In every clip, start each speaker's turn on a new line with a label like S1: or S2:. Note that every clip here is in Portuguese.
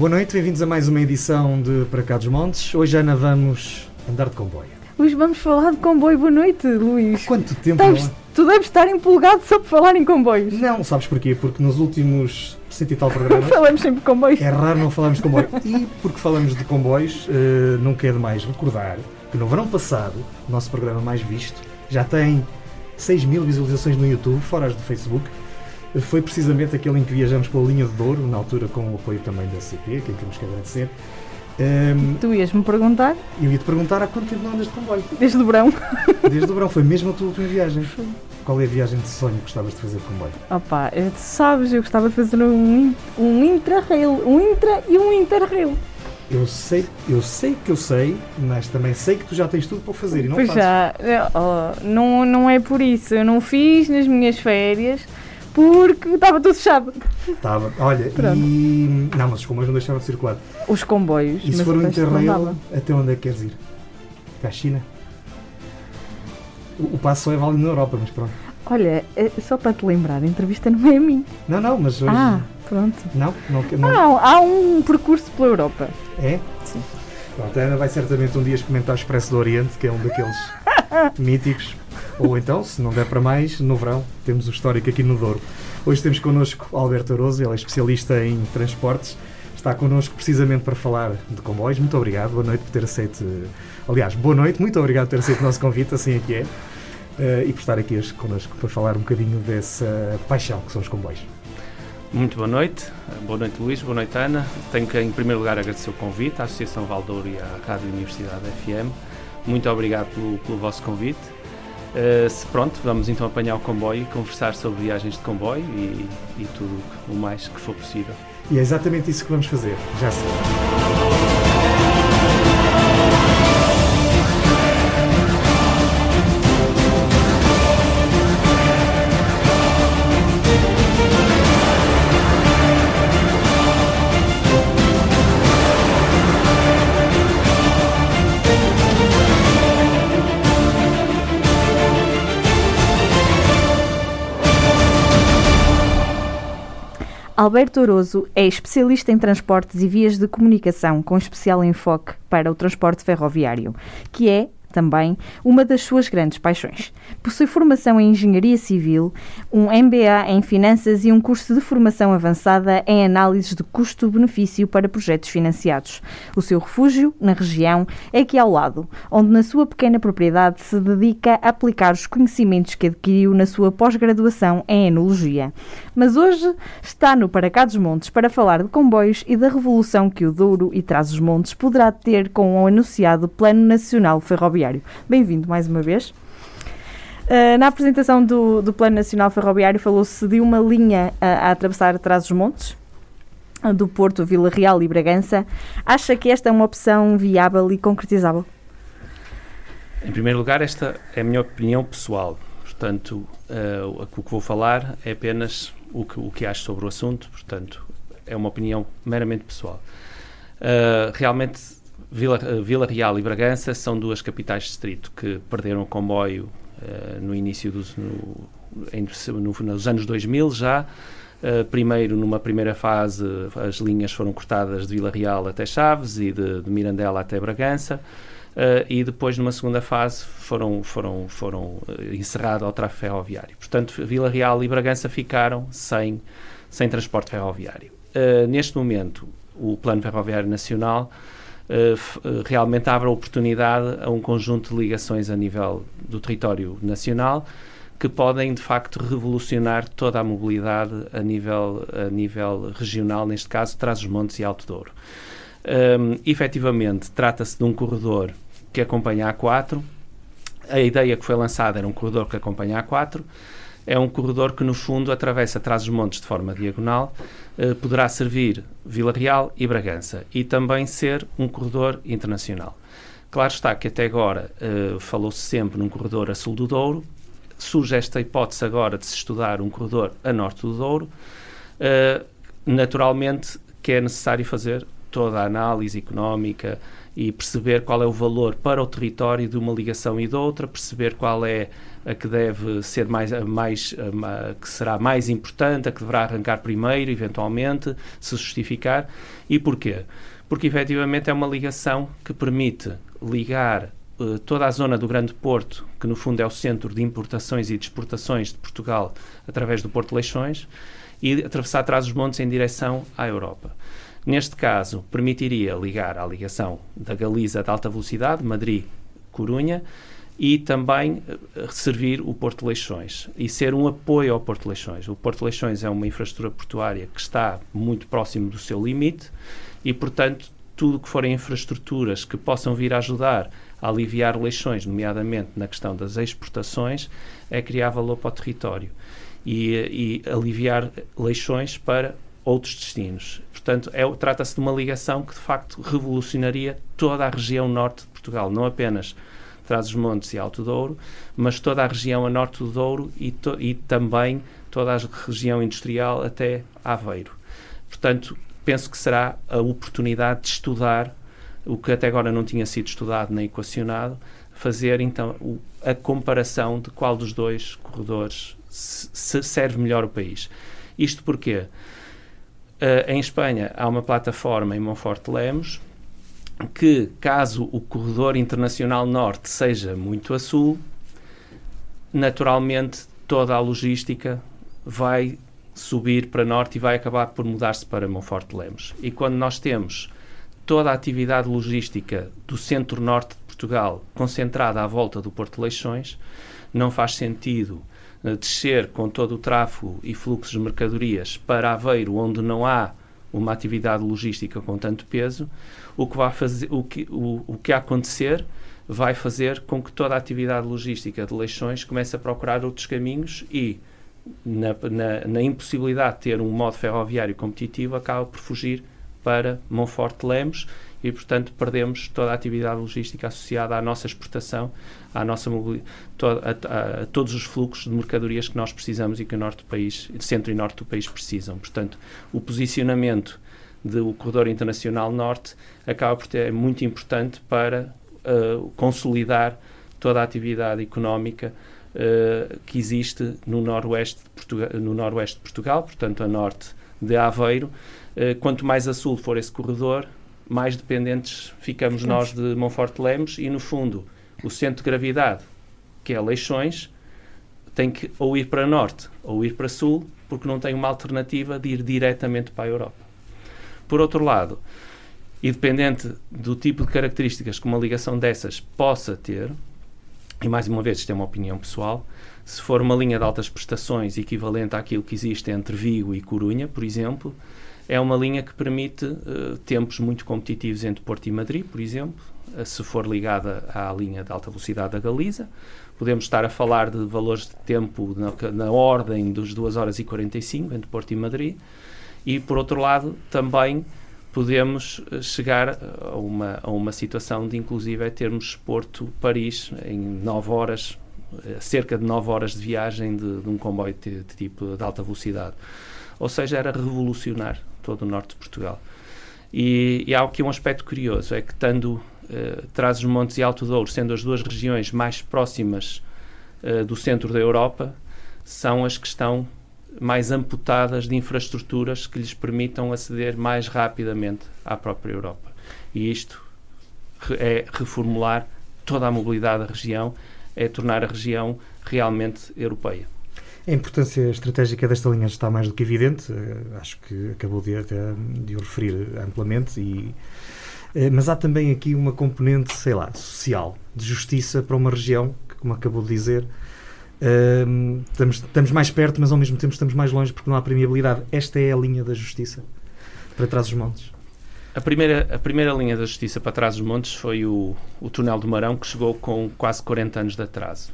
S1: Boa noite, bem-vindos a mais uma edição de Para Cá dos Montes. Hoje, Ana, vamos andar de comboio.
S2: Hoje vamos falar de comboio. Boa noite, Luís.
S1: Quanto tempo
S2: Deves-
S1: não
S2: tu deves estar empolgado só por falar em comboios.
S1: Não, sabes porquê? Porque nos últimos cento e tal programas
S2: Falamos sempre de comboios.
S1: é raro não falarmos de comboio. E porque falamos de comboios, eh, não quer demais recordar que no verão passado, o nosso programa mais visto, já tem 6 mil visualizações no YouTube, fora as do Facebook. Foi precisamente aquele em que viajamos pela linha de Douro, na altura com o apoio também da CP, quem temos que agradecer. Ehm,
S2: Tu ias-me perguntar,
S1: eu ia te perguntar há quanto tempo não andas de comboio?
S2: desde o verão.
S1: Desde o verão, foi mesmo a tua última viagem. Qual é a viagem de sonho que gostavas de fazer de comboio?
S2: Opa, eh, tu sabes, eu gostava de fazer um, um intra-rail. Um intra e um interrail.
S1: Eu sei, eu sei que eu sei, mas também sei que tu já tens tudo para fazer e não
S2: pois
S1: fazes.
S2: já, eh, oh, não, não é por isso. Eu não fiz nas minhas férias porque estava tudo fechado.
S1: Estava. Olha,
S2: Pronto.
S1: e. Não, mas os comboios não deixaram de circular.
S2: Os comboios.
S1: E se for um interrail, até onde é que queres ir? Para a China? O, o passo só é válido na Europa, mas pronto.
S2: Olha, eh, só para te lembrar, a entrevista não é a mim.
S1: Não, não, mas hoje.
S2: Ah, pronto.
S1: Não, não, não,
S2: Não, há um percurso pela Europa.
S1: É?
S2: Sim.
S1: Pronto, a Ana vai certamente um dia experimentar o Expresso do Oriente, que é um daqueles míticos. Ou então, se não der para mais, no verão, temos o histórico aqui no Douro. Hoje temos connosco Alberto Aroso, ele é especialista em transportes. Está connosco precisamente para falar de comboios. Muito obrigado, boa noite por ter aceito. Aliás, boa noite, muito obrigado por ter aceito o nosso convite, assim é que é. Eh, e por estar aqui hoje connosco para falar um bocadinho dessa paixão que são os comboios.
S3: Muito boa noite, boa noite Luís, boa noite Ana. Tenho que em primeiro lugar agradecer o convite à Associação Valdouro e à Rádio Universidade FM. Muito obrigado pelo, pelo vosso convite. Eh, se pronto, vamos então apanhar o comboio e conversar sobre viagens de comboio e, e tudo o mais que for possível.
S1: E é exatamente isso que vamos fazer, já sei.
S2: Alberto Oroso é especialista em transportes e vias de comunicação, com especial enfoque para o transporte ferroviário, que é também uma das suas grandes paixões. Possui formação em engenharia civil, um MBA em finanças e um curso de formação avançada em análises de custo-benefício para projetos financiados. O seu refúgio, na região, é aqui ao lado, onde na sua pequena propriedade se dedica a aplicar os conhecimentos que adquiriu na sua pós-graduação em enologia. Mas hoje está no Para Cá dos Montes para falar de comboios e da revolução que o Douro e Trás-os-Montes poderá ter com o anunciado Plano Nacional Ferroviário. Bem-vindo mais uma vez. Uh, na apresentação do, do Plano Nacional Ferroviário falou-se de uma linha a, a atravessar Trás-os-Montes, do Porto, Vila Real e Bragança. Acha que esta é uma opção viável e concretizável?
S3: Em primeiro lugar, esta é a minha opinião pessoal. Portanto, eh, o que vou falar é apenas o que, o que acho sobre o assunto. Portanto, é uma opinião meramente pessoal. Eh, realmente, Vila, eh, Vila Real e Bragança são duas capitais de distrito que perderam o comboio eh, no início dos. No, no- nos anos 2000 já. Eh, primeiro, numa primeira fase, as linhas foram cortadas de Vila Real até Chaves e de, de Mirandela até Bragança. Uh, e depois, numa segunda fase, foram, foram, foram uh, encerrado ao tráfego ferroviário. Portanto, Vila Real e Bragança ficaram sem, sem transporte ferroviário. Uh, neste momento, o Plano Ferroviário Nacional uh, uh, realmente abre oportunidade a um conjunto de ligações a nível do território nacional que podem, de facto, revolucionar toda a mobilidade a nível, a nível regional, neste caso, Trás-os-Montes e Alto Douro. Um, efetivamente, trata-se de um corredor que acompanha a A4. A ideia que foi lançada era um corredor que acompanha a A4. É um corredor que, no fundo, atravessa Trás-os-Montes de forma diagonal, uh, poderá servir Vila Real e Bragança e também ser um corredor internacional. Claro está que até agora uh, falou-se sempre num corredor a sul do Douro, surge esta hipótese agora de se estudar um corredor a norte do Douro. Uh, naturalmente que é necessário fazer toda a análise económica e perceber qual é o valor para o território de uma ligação e de outra, perceber qual é a que deve ser mais, a mais a, que será mais importante, a que deverá arrancar primeiro, eventualmente, se justificar. E porquê? Porque efetivamente é uma ligação que permite ligar uh, toda a zona do Grande Porto, que no fundo é o centro de importações e de exportações de Portugal através do Porto Leixões, e atravessar atrás os montes em direção à Europa. Neste caso, permitiria ligar à ligação da Galiza de alta velocidade, Madrid-Corunha, e também eh, servir o Porto Leixões e ser um apoio ao Porto Leixões. O Porto Leixões é uma infraestrutura portuária que está muito próximo do seu limite e, portanto, tudo que forem infraestruturas que possam vir a ajudar a aliviar leixões, nomeadamente na questão das exportações, é criar valor para o território e, e aliviar leixões para outros destinos. Portanto, é, trata-se de uma ligação que de facto revolucionaria toda a região norte de Portugal, não apenas Trás-os-Montes e Alto Douro, mas toda a região a norte do Douro e, to, e também toda a região industrial até Aveiro. Portanto, penso que será a oportunidade de estudar o que até agora não tinha sido estudado nem equacionado, fazer então o, a comparação de qual dos dois corredores se serve melhor o país. Isto porque uh, em Espanha há uma plataforma em Monforte Lemos que, caso o corredor internacional norte seja muito a sul, naturalmente toda a logística vai subir para norte e vai acabar por mudar-se para Monforte Lemos. E quando nós temos toda a atividade logística do centro-norte de Portugal concentrada à volta do Porto Leixões, não faz sentido descer com todo o tráfego e fluxos de mercadorias para Aveiro, onde não há uma atividade logística com tanto peso, o que vai fazer, o que, o, o que acontecer vai fazer com que toda a atividade logística de Leixões comece a procurar outros caminhos e, na, na, na impossibilidade de ter um modo ferroviário competitivo, acaba por fugir para Monforte Lemos e, portanto, perdemos toda a atividade logística associada à nossa exportação, à nossa a, a, todos os fluxos de mercadorias que nós precisamos e que o norte do país, centro e norte do país precisam. Portanto, o posicionamento do corredor internacional norte acaba por ser muito importante para uh, consolidar toda a atividade económica uh, que existe no noroeste, de Portugal, no noroeste de Portugal, portanto a norte de Aveiro. Uh, quanto mais a sul for esse corredor, mais dependentes ficamos nós de Monforte Lemos e, no fundo, o centro de gravidade, que é Leixões, tem que ou ir para norte ou ir para sul, porque não tem uma alternativa de ir diretamente para a Europa. Por outro lado, e dependente do tipo de características que uma ligação dessas possa ter, e mais uma vez isto é uma opinião pessoal, se for uma linha de altas prestações equivalente àquilo que existe entre Vigo e Corunha, por exemplo, é uma linha que permite uh, tempos muito competitivos entre Porto e Madrid, por exemplo, uh, se for ligada à linha de alta velocidade da Galiza. Podemos estar a falar de valores de tempo na, na ordem dos 2 horas e 45 entre Porto e Madrid. E, por outro lado, também podemos eh, chegar a uma, a uma situação de, inclusive, é termos Porto-Paris em 9 horas, cerca de 9 horas de viagem de, de um comboio de, de tipo de alta velocidade. Ou seja, era revolucionar todo o norte de Portugal. E, e há aqui um aspecto curioso, é que estando uh, Trás-os-Montes e Alto Douro, sendo as duas regiões mais próximas uh, do centro da Europa, são as que estão mais amputadas de infraestruturas que lhes permitam aceder mais rapidamente à própria Europa. E isto é reformular toda a mobilidade da região, é tornar a região realmente europeia.
S1: A importância estratégica desta linha está mais do que evidente, eh, acho que acabou de, de o referir amplamente, e, eh, mas há também aqui uma componente, sei lá, social, de justiça para uma região, que, como acabou de dizer, estamos, estamos mais perto, mas ao mesmo tempo estamos mais longe porque não há premiabilidade. Esta é a linha da justiça para trás os montes.
S3: A primeira, a primeira linha da justiça para trás dos montes foi o, o túnel do Marão, que chegou com quase 40 anos de atraso.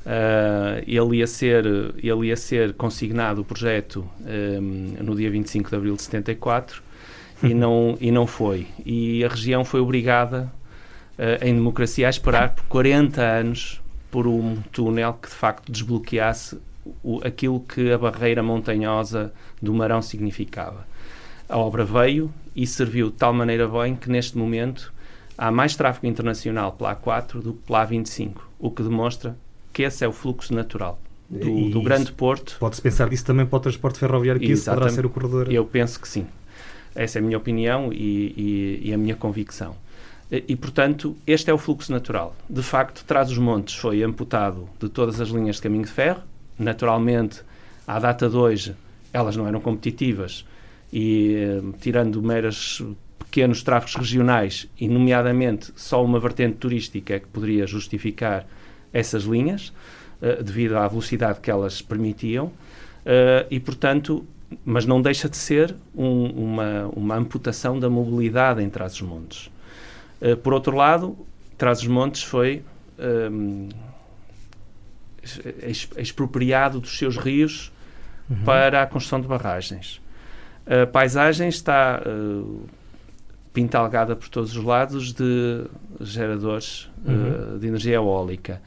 S3: Uh, ele, ia ser, ele ia ser consignado o projeto um, no dia 25 de abril de 74 e, não, e não foi. E a região foi obrigada, uh, em democracia, a esperar por 40 anos por um túnel que de facto desbloqueasse o, aquilo que a barreira montanhosa do Marão significava. A obra veio e serviu de tal maneira bem que neste momento há mais tráfego internacional pela A4 do que pela A25, o que demonstra que esse é o fluxo natural do, do grande porto.
S1: Pode-se pensar disso também para o transporte ferroviário, que isso poderá ser o corredor.
S3: Eu penso que sim. Essa é a minha opinião e, e, e a minha convicção. E, portanto, este é o fluxo natural. De facto, Traz os Montes foi amputado de todas as linhas de caminho de ferro. Naturalmente, à data de hoje, elas não eram competitivas e, eh, tirando meras pequenos tráfegos regionais, e nomeadamente só uma vertente turística é que poderia justificar essas linhas, uh, devido à velocidade que elas permitiam, uh, e portanto, mas não deixa de ser um, uma, uma amputação da mobilidade em Trás-os-Montes. Uh, por outro lado, Trás-os-Montes foi um, expropriado dos seus rios uhum. para a construção de barragens. A paisagem está uh, pintalgada por todos os lados de geradores uhum. uh, de energia eólica.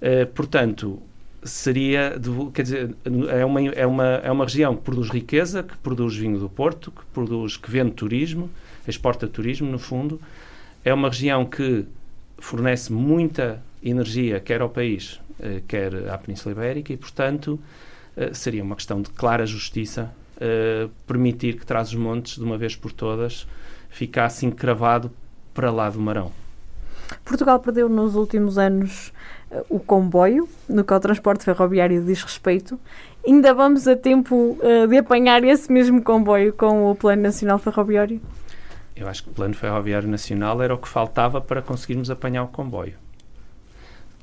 S3: Uh, portanto, seria, quer dizer, é uma, é, uma, é uma região que produz riqueza, que produz vinho do Porto, que produz, que vende turismo, exporta turismo, no fundo. É uma região que fornece muita energia, quer ao país, uh, quer à Península Ibérica, e, portanto, seria uma questão de clara justiça permitir que traz os montes de uma vez por todas ficasse encravado para lá do Marão.
S2: Portugal perdeu nos últimos anos o comboio, no que ao transporte ferroviário diz respeito. Ainda vamos a tempo de apanhar esse mesmo comboio com o Plano Nacional Ferroviário?
S3: Eu acho que o Plano Ferroviário Nacional era o que faltava para conseguirmos apanhar o comboio.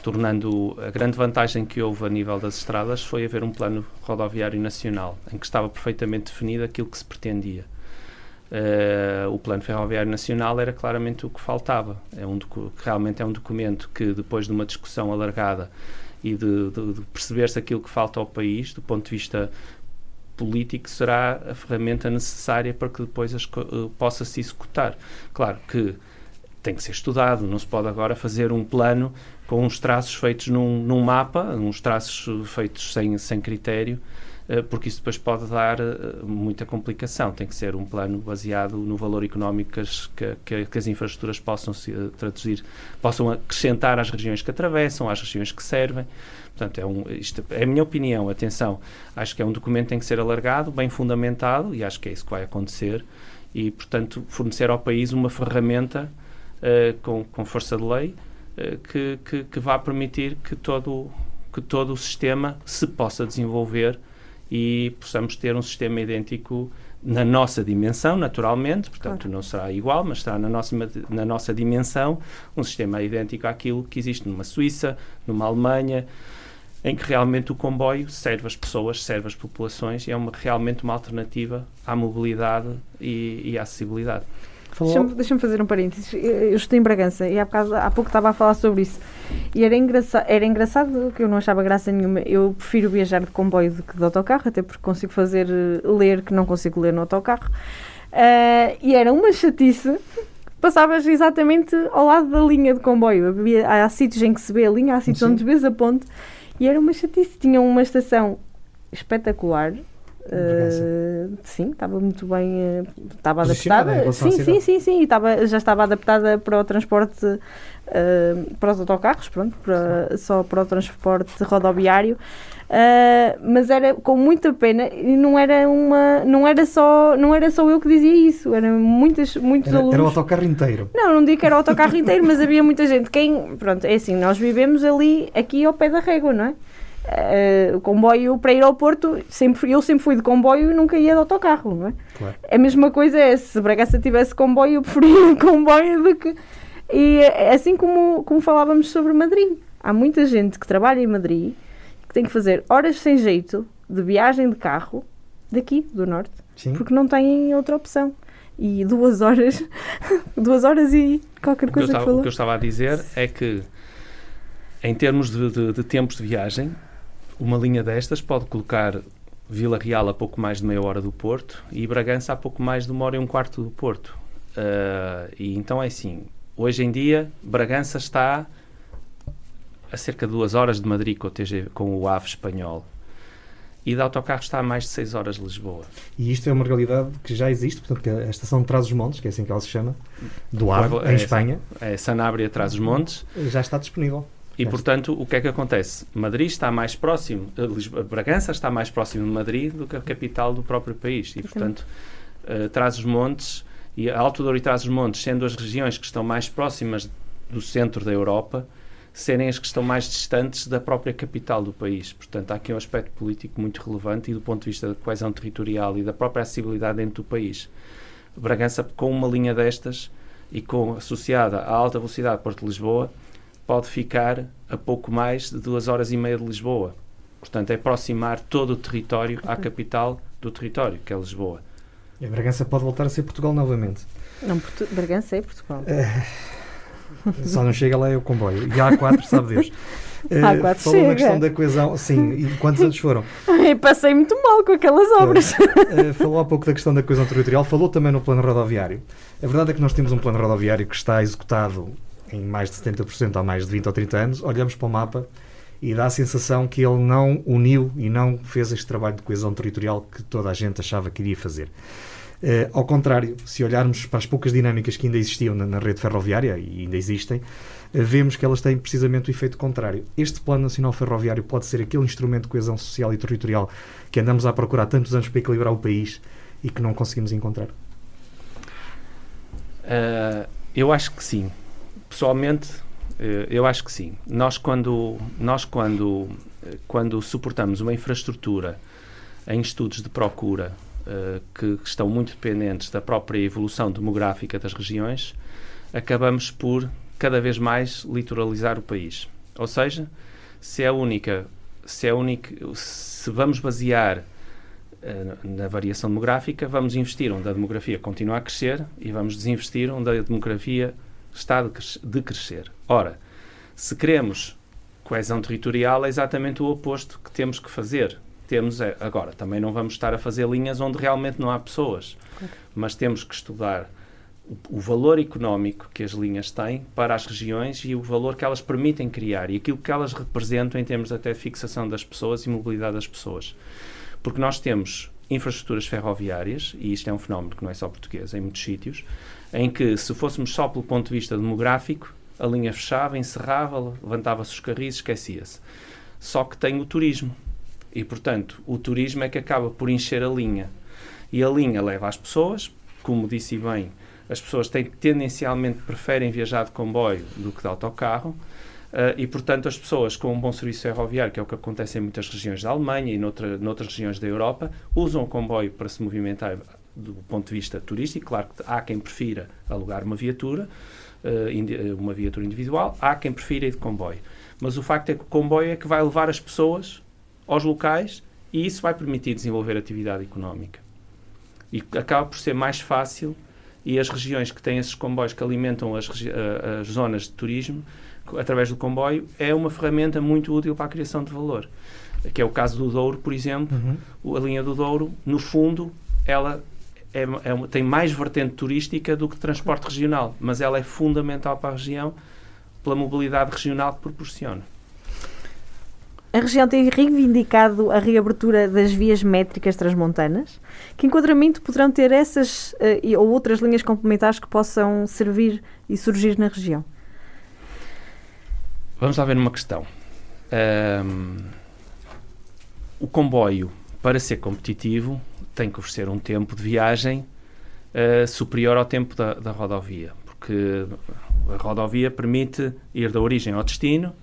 S3: Tornando a grande vantagem que houve a nível das estradas foi haver um plano rodoviário nacional, em que estava perfeitamente definido aquilo que se pretendia. Uh, o Plano Ferroviário Nacional era claramente o que faltava. É um realmente é um documento que, depois de uma discussão alargada e de, de, de perceber-se aquilo que falta ao país, do ponto de vista político, será a ferramenta necessária para que depois as, uh, possa se executar. Claro que tem que ser estudado, não se pode agora fazer um plano com uns traços feitos num, num mapa, uns traços feitos sem, sem critério, eh, porque isso depois pode dar eh, muita complicação. Tem que ser um plano baseado no valor económico que, que, que as infraestruturas possam se eh, traduzir, possam acrescentar às regiões que atravessam, às regiões que servem. Portanto, é, um, isto é a minha opinião. Atenção, acho que é um documento que tem que ser alargado, bem fundamentado, e acho que é isso que vai acontecer. E, portanto, fornecer ao país uma ferramenta uh, com, com força de lei uh, que, que, que vá permitir que todo, que todo o sistema se possa desenvolver e possamos ter um sistema idêntico na nossa dimensão, naturalmente, portanto claro. não será igual, mas estará na nossa, na nossa dimensão um sistema idêntico àquilo que existe numa Suíça, numa Alemanha, em que realmente o comboio serve as pessoas, serve as populações e é uma, realmente uma alternativa à mobilidade e, e à acessibilidade.
S2: Deixa-me deixa fazer um parênteses. Eu estou em Bragança e há, bocado, há pouco estava a falar sobre isso. E era, engraça, era engraçado que eu não achava graça nenhuma. Eu prefiro viajar de comboio do que de autocarro, até porque consigo fazer eh, ler que não consigo ler no autocarro. Uh, e era uma chatice. Passavas exatamente ao lado da linha de comboio. Havia, há, há sítios em que se vê a linha, há sítios Sim. onde vês a ponte. E era uma chatice. Tinha uma estação espetacular Uh, sim, estava muito bem, uh, estava adaptada. Sim, sim, sim, sim, estava, já estava adaptada para o transporte, uh, para os autocarros, pronto, para, só para o transporte rodoviário. Mas era com muita pena e não era uma não era só não era só eu que dizia isso eram muitas muitos
S1: era,
S2: alunos
S1: era o autocarro inteiro
S2: não não digo que era o autocarro inteiro mas havia muita gente quem pronto é assim nós vivemos ali aqui ao pé da régua não é Uh, o comboio para ir ao Porto, sempre, eu sempre fui de comboio e nunca ia de autocarro. Não é? Claro. A mesma coisa é se Bragança tivesse comboio, eu preferia comboio do que. E assim como, como falávamos sobre Madrid. Há muita gente que trabalha em Madrid que tem que fazer horas sem jeito de viagem de carro daqui, do Norte, Sim. porque não têm outra opção. e duas horas, duas horas e qualquer coisa
S3: o que,
S2: que falou.
S3: O que eu estava a dizer é que, em termos de, de, de tempos de viagem, uma linha destas pode colocar Vila Real a pouco mais de meia hora do Porto e Bragança a pouco mais de uma hora e um quarto do Porto. Uh, e então é assim, hoje em dia Bragança está a cerca de duas horas de Madrid com o, TG, com o AVE espanhol e de autocarro está a mais de 6 horas de Lisboa.
S1: E isto é uma realidade que já existe, portanto, que a estação de Trás-os-Montes, que é assim que ela se chama, do AVE, é, em Espanha.
S3: É Sanabria Trás-os-Montes.
S1: Já está disponível.
S3: E, portanto, o que é que acontece? Madrid está mais próximo, Lisboa, Bragança está mais próximo de Madrid do que a capital do próprio país. E, portanto, uh, Trás-os-Montes e Alto Douro e Trás-os-Montes, sendo as regiões que estão mais próximas do centro da Europa, serem as que estão mais distantes da própria capital do país. Portanto, há aqui um aspecto político muito relevante e do ponto de vista da coesão territorial e da própria acessibilidade dentro do país. Bragança, com uma linha destas e com associada à alta velocidade Porto-Lisboa, pode ficar a pouco mais de duas horas e meia de Lisboa. Portanto, é aproximar todo o território à capital do território, que é Lisboa.
S1: E a Bragança pode voltar a ser Portugal novamente.
S2: Não, Portu Bragança é Portugal. É...
S1: Só não chega lá é o comboio. E a A4, sabe Deus.
S2: Uh, A4
S1: falou
S2: chega.
S1: na questão da coesão, sim, e quantos anos foram?
S2: Passei muito mal com aquelas obras.
S1: Uh, falou há pouco da questão da coesão territorial, falou também no plano rodoviário. A verdade é que nós temos um plano rodoviário que está executado em mais de 70% há mais de 20 ou 30 anos. Olhamos para o mapa e dá a sensação que ele não uniu e não fez este trabalho de coesão territorial que toda a gente achava que iria fazer. Uh, ao contrário, se olharmos para as poucas dinâmicas que ainda existiam na, na rede ferroviária, e ainda existem, uh, vemos que elas têm precisamente o efeito contrário. Este Plano Nacional Ferroviário pode ser aquele instrumento de coesão social e territorial que andamos a procurar tantos anos para equilibrar o país e que não conseguimos encontrar?
S3: Uh, eu acho que sim. Pessoalmente, eu acho que sim. Nós, quando, nós quando, quando suportamos uma infraestrutura em estudos de procura que, que, estão muito dependentes da própria evolução demográfica das regiões, acabamos por cada vez mais litoralizar o país. Ou seja, se é única, se é única, se vamos basear uh, na variação demográfica, vamos investir onde a demografia continua a crescer e vamos desinvestir onde a demografia está de crescer. Ora, se queremos coesão territorial, é exatamente o oposto que temos que fazer temos é, agora, também não vamos estar a fazer linhas onde realmente não há pessoas, claro. mas temos que estudar o, o, valor económico que as linhas têm para as regiões e o valor que elas permitem criar e aquilo que elas representam em termos até de fixação das pessoas e mobilidade das pessoas. Porque nós temos infraestruturas ferroviárias, e isto é um fenómeno que não é só português, em muitos sítios, em que se fôssemos só pelo ponto de vista demográfico, a linha fechava, encerrava, levantava-se os carris, esquecia-se. Só que tem o turismo e, portanto, o turismo é que acaba por encher a linha. E a linha leva as pessoas, como disse bem, as pessoas têm, tendencialmente preferem viajar de comboio do que de autocarro. Uh, e, portanto, as pessoas com um bom serviço ferroviário, que é o que acontece em muitas regiões da Alemanha e noutra, noutras regiões da Europa, usam o comboio para se movimentar do ponto de vista turístico. Claro que há quem prefira alugar uma viatura, uh, uma viatura individual, há quem prefira ir de comboio. Mas o facto é que o comboio é que vai levar as pessoas aos locais e isso vai permitir desenvolver atividade económica. E acaba por ser mais fácil e as regiões que têm esses comboios que alimentam as, as zonas de turismo através do comboio é uma ferramenta muito útil para a criação de valor. Que é o caso do Douro, por exemplo. Uhum. A linha do Douro, no fundo, ela é, é, tem mais vertente turística do que transporte regional, mas ela é fundamental para a região pela mobilidade regional que proporciona.
S2: A região tem reivindicado a reabertura das vias métricas transmontanas. Que enquadramento poderão ter essas uh, ou outras linhas complementares que possam servir e surgir na região?
S3: Vamos lá ver uma questão. Um, o comboio, para ser competitivo, tem que oferecer um tempo de viagem uh, superior ao tempo da, da rodovia, porque a rodovia permite ir da origem ao destino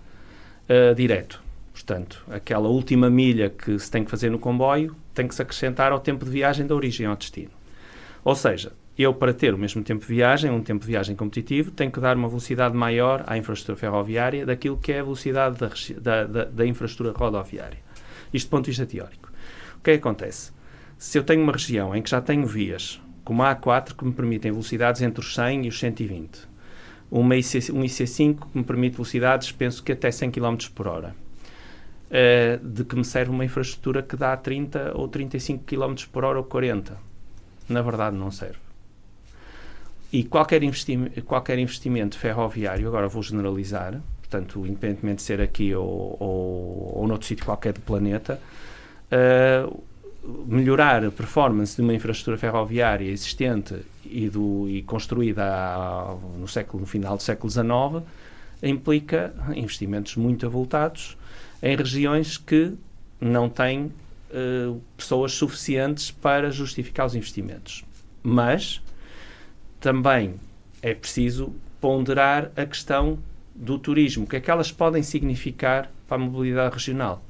S3: uh, direto Portanto, aquela última milha que se tem que fazer no comboio tem que se acrescentar ao tempo de viagem da origem ao destino. Ou seja, eu, para ter o mesmo tempo de viagem, um tempo de viagem competitivo, tenho que dar uma velocidade maior à infraestrutura ferroviária daquilo que é a velocidade da, da, da, da infraestrutura rodoviária. Isto do ponto de vista teórico. O que é que acontece? Se eu tenho uma região em que já tenho vias como a A4 que me permitem velocidades entre os 100 e os 120. Uma IC, um IC5 que me permite velocidades, penso que até 100 km por hora. Uh, de que me serve uma infraestrutura que dá 30 ou 35 km por hora ou 40. Na verdade, não serve. E qualquer, investi qualquer investimento ferroviário, agora vou generalizar, portanto, independentemente de ser aqui ou, ou, ou noutro sítio qualquer do planeta, uh, melhorar a performance de uma infraestrutura ferroviária existente e, do, e construída no, século, no final do século XIX implica investimentos muito avultados em regiões que não têm uh, pessoas suficientes para justificar os investimentos. Mas também é preciso ponderar a questão do turismo, o que é que elas podem significar para a mobilidade regional.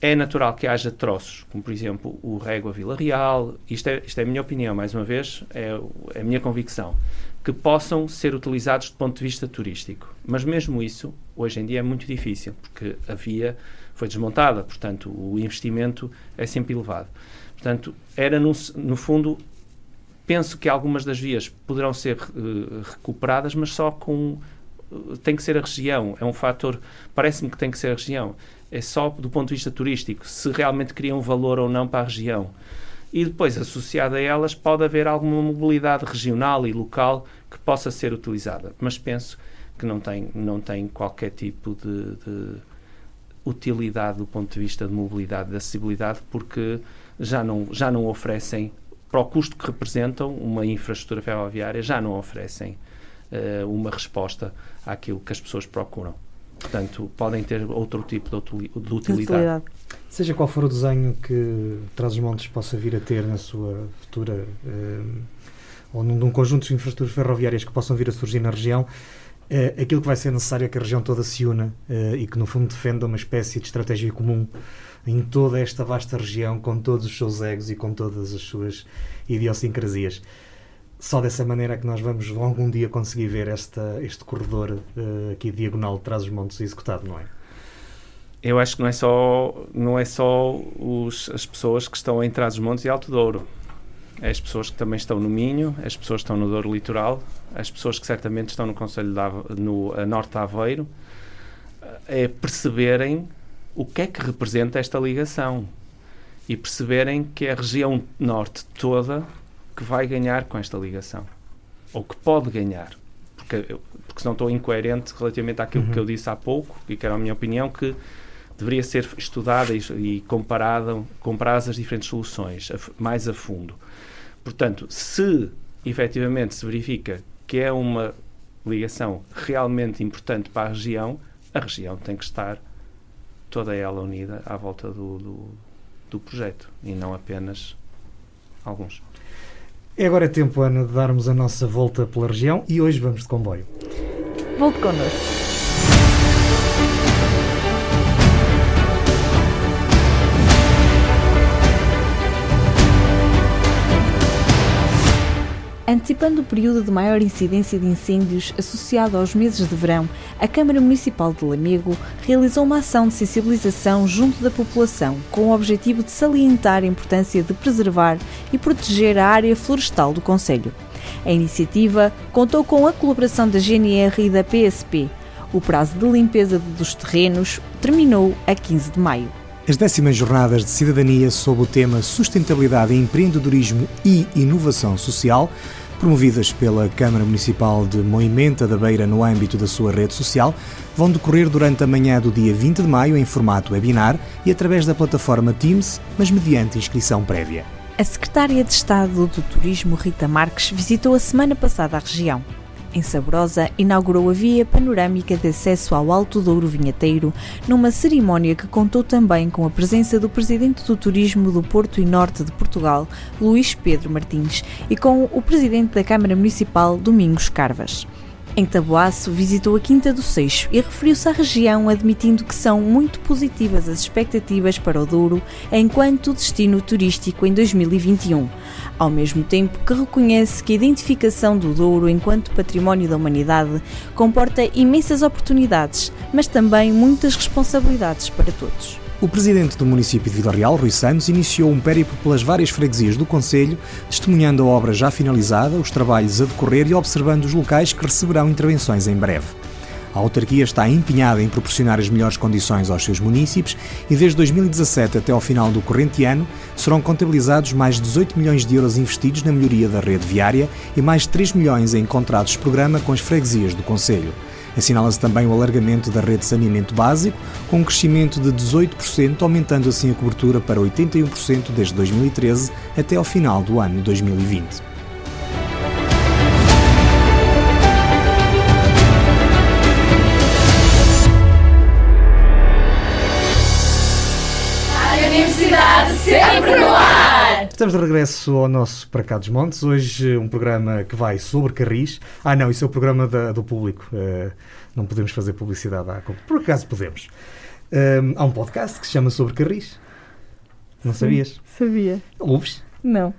S3: É natural que haja troços, como por exemplo o Régua Vila Real, isto é, isto é a minha opinião, mais uma vez, é, é a minha convicção, que possam ser utilizados do ponto de vista turístico. Mas mesmo isso, hoje em dia, é muito difícil, porque a via foi desmontada, portanto, o investimento é sempre elevado. Portanto, era no, no fundo, penso que algumas das vias poderão ser uh, recuperadas, mas só com. Uh, tem que ser a região, é um fator. Parece-me que tem que ser a região é só do ponto de vista turístico, se realmente criam valor ou não para a região. E depois, associada a elas, pode haver alguma mobilidade regional e local que possa ser utilizada. Mas penso que não tem, não tem qualquer tipo de, de utilidade do ponto de vista de mobilidade de acessibilidade, porque já não, já não oferecem, para o custo que representam, uma infraestrutura ferroviária, já não oferecem uh, uma resposta àquilo que as pessoas procuram. Portanto, podem ter outro tipo de utilidade. utilidade.
S1: Seja qual for o desenho que Trás-os-Montes possa vir a ter na sua futura eh, ou num, num, conjunto de infraestruturas ferroviárias que possam vir a surgir na região, eh, aquilo que vai ser necessário é que a região toda se una eh, e que, no fundo, defenda uma espécie de estratégia comum em toda esta vasta região, com todos os seus egos e com todas as suas idiosincrasias só dessa maneira é que nós vamos algum dia conseguir ver esta, este corredor uh, aqui diagonal de trás dos montes executado, não é?
S3: Eu acho que não é só, não é só os, as pessoas que estão em trás dos montes e Alto Douro. É as pessoas que também estão no Minho, as pessoas que estão no Douro Litoral, as pessoas que certamente estão no Conselho de no Norte de Aveiro, é perceberem o que é que representa esta ligação e perceberem que a região norte toda que vai ganhar com esta ligação. Ou que pode ganhar. Porque, porque senão estou incoerente relativamente àquilo uhum. que eu disse há pouco, e que era a minha opinião, que deveria ser estudada e, e comparada, comparadas as diferentes soluções a, mais a fundo. Portanto, se efetivamente se verifica que é uma ligação realmente importante para a região, a região tem que estar toda ela unida à volta do, do, do projeto e não apenas alguns.
S1: É agora tempo, Ana, de darmos a nossa volta pela região e hoje vamos de comboio.
S2: Volte connosco. Antecipando o período de maior incidência de incêndios associado aos meses de verão, a Câmara Municipal de Lamego realizou uma ação de sensibilização junto da população, com o objetivo de salientar a importância de preservar e proteger a área florestal do Conselho. A iniciativa contou com a colaboração da GNR e da PSP. O prazo de limpeza dos terrenos terminou a 15 de maio.
S1: As décimas jornadas de cidadania sob o tema Sustentabilidade, Empreendedorismo e Inovação Social promovidas pela Câmara Municipal de Moimenta da Beira no âmbito da sua rede social, vão decorrer durante a manhã do dia 20 de maio em formato webinar e através da plataforma Teams, mas mediante inscrição prévia.
S2: A secretária de Estado do Turismo, Rita Marques, visitou a semana passada a região em Saborosa, inaugurou a via panorâmica de acesso ao Alto Douro Vinheteiro, numa cerimónia que contou também com a presença do Presidente do Turismo do Porto e Norte de Portugal, Luís Pedro Martins, e com o Presidente da Câmara Municipal, Domingos Carvas. Em Taboaço, visitou a Quinta do Seixo e referiu-se à região, admitindo que são muito positivas as expectativas para o Douro enquanto destino turístico em 2021, ao mesmo tempo que reconhece que a identificação do Douro enquanto património da humanidade comporta imensas oportunidades, mas também muitas responsabilidades para todos.
S4: O presidente do município de Vila Real, Rui Santos, iniciou um périplo pelas várias freguesias do Conselho, testemunhando a obra já finalizada, os trabalhos a decorrer e observando os locais que receberão intervenções em breve. A autarquia está empenhada em proporcionar as melhores condições aos seus municípios e desde 2017 até ao final do corrente ano serão contabilizados mais de 18 milhões de euros investidos na melhoria da rede viária e mais de 3 milhões em contratos de programa com as freguesias do Conselho. Assinala-se também o alargamento da rede de saneamento básico, com um crescimento de 18%, aumentando assim a cobertura para 81% desde 2013 até ao final do ano 2020.
S1: Estamos de regresso ao nosso Para Cá dos Montes. Hoje um programa que vai sobre carris. Ah não, isso é o programa da, do público. Uh, não podemos fazer publicidade à Por acaso podemos. Uh, há um podcast que se chama Sobre Carris. Não Sim, sabias?
S2: Sabia.
S1: Ouves?
S2: Não.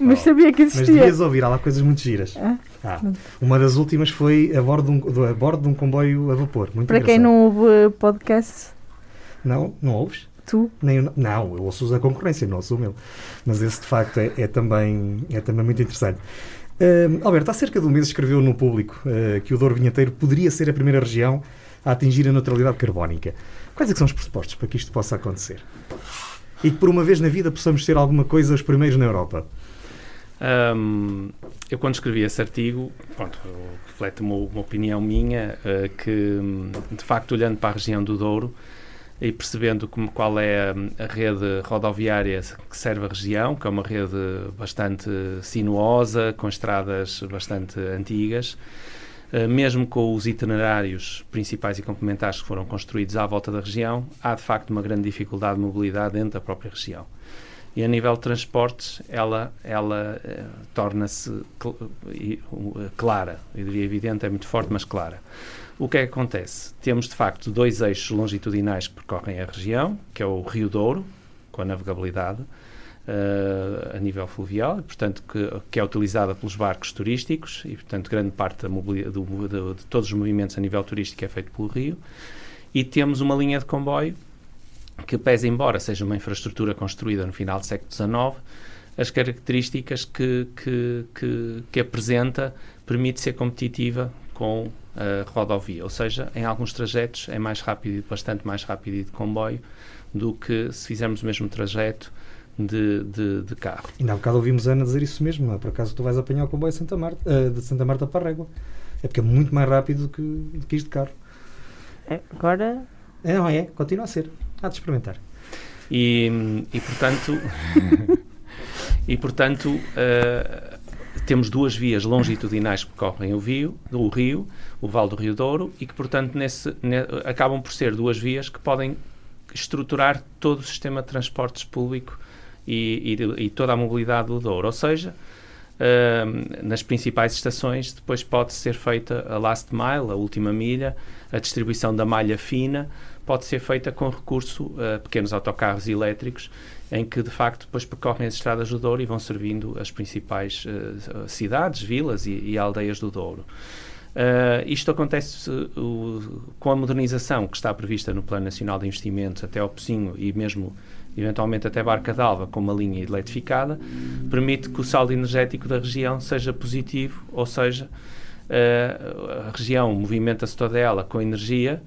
S2: Mas oh, sabia que existia.
S1: Mas devias ouvir, há lá coisas muito giras. Ah, ah, uma das últimas foi a bordo, de um, a bordo de um comboio a vapor. Muito
S2: Para
S1: engraçado.
S2: quem não ouve podcast.
S1: Não, não ouves?
S2: Tu?
S1: Nem, não, eu ouço a concorrência, não ouço o meu. Mas esse de facto é, é também, é também muito interessante. Uh, Alberto, há cerca de um mês escreveu no público uh, que o Douro Vinheteiro poderia ser a primeira região a atingir a neutralidade carbónica. Quais é são os pressupostos para que isto possa acontecer? E que por uma vez na vida possamos ser alguma coisa os primeiros na Europa?
S3: Um, eu quando escrevi esse artigo, pronto, reflete uma, uma opinião minha uh, que, de facto, olhando para a região do Douro, e percebendo como, qual é a, rede rodoviária que serve a região, que é uma rede bastante sinuosa, com estradas bastante antigas, uh, mesmo com os itinerários principais e complementares que foram construídos à volta da região, há de facto uma grande dificuldade de mobilidade dentro da própria região. E a nível de transportes, ela, ela uh, torna-se cl uh, clara. Eu diria evidente, é muito forte, mas clara. O que é que acontece? Temos, de facto, dois eixos longitudinais que percorrem a região, que é o Rio Douro, com a navegabilidade uh, a nível fluvial, portanto, que, que, é utilizada pelos barcos turísticos, e, portanto, grande parte do, do, de todos os movimentos a nível turístico é feito pelo rio. E temos uma linha de comboio que, pese embora seja uma infraestrutura construída no final do século XIX, as características que, que, que, que apresenta permite ser competitiva com a rodovia, ou seja, em alguns trajetos é mais rápido, bastante mais rápido de comboio do que se fizermos o mesmo trajeto de, de, de carro.
S1: Ainda há bocado ouvimos a Ana dizer isso mesmo, não é? por acaso tu vais apanhar o comboio de Santa Marta, uh, de Santa Marta para a Régua. É porque é muito mais rápido do que, do que isto de carro.
S2: É, agora...
S1: É, não é? Continua a ser. Há de experimentar.
S3: E, e portanto... e portanto... Uh, temos duas vias longitudinais que percorrem o rio, o rio, o Vale do Rio Douro, e que, portanto, nesse, ne, acabam por ser duas vias que podem estruturar todo o sistema de transportes público e, e, e toda a mobilidade do Douro. Ou seja, uh, nas principais estações depois pode ser feita a last mile, a última milha, a distribuição da malha fina, pode ser feita com recurso a pequenos autocarros elétricos em que de facto depois percorrem as estradas do Douro e vão servindo as principais uh, cidades, vilas e, e, aldeias do Douro. Uh, isto acontece uh, com a modernização que está prevista no Plano Nacional de Investimentos até ao Pocinho e mesmo eventualmente até Barca d'Alva com uma linha eletrificada, permite que o saldo energético da região seja positivo, ou seja, a região movimenta-se toda ela com energia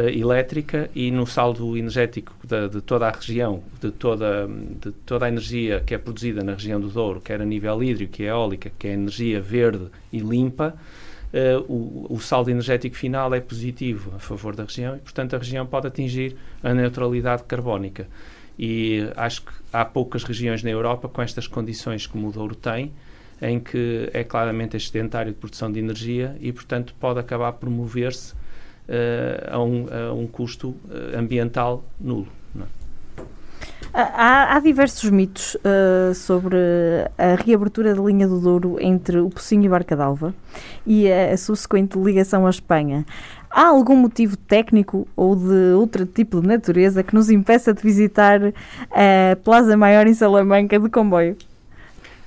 S3: elétrica e no saldo energético de, de, toda a região, de toda, de toda a energia que é produzida na região do Douro, quer a nível hídrico, e eólica, que é energia verde e limpa, Uh, o, o, saldo energético final é positivo a favor da região e, portanto, a região pode atingir a neutralidade carbónica. E acho que há poucas regiões na Europa com estas condições como o Douro tem, em que é claramente excedentário de produção de energia e, portanto, pode acabar por mover-se a, um, a, um, custo eh, ambiental nulo. É?
S2: Há, há, diversos mitos uh, sobre a reabertura da linha do Douro entre o Pocinho e Barca d'Alva e a, a, subsequente ligação à Espanha. Há algum motivo técnico ou de outro tipo de natureza que nos impeça de visitar a Plaza Maior em Salamanca de comboio?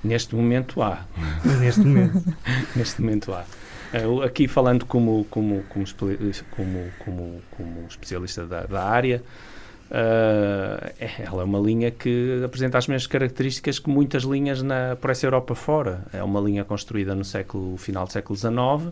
S3: Neste momento há.
S1: Neste momento.
S3: Neste momento há. Uh, aqui falando como, como, como, como, como, como especialista da, da área, Uh, ela é uma linha que apresenta as mesmas características que muitas linhas na, por essa Europa fora. É uma linha construída no século, final do século XIX, uh,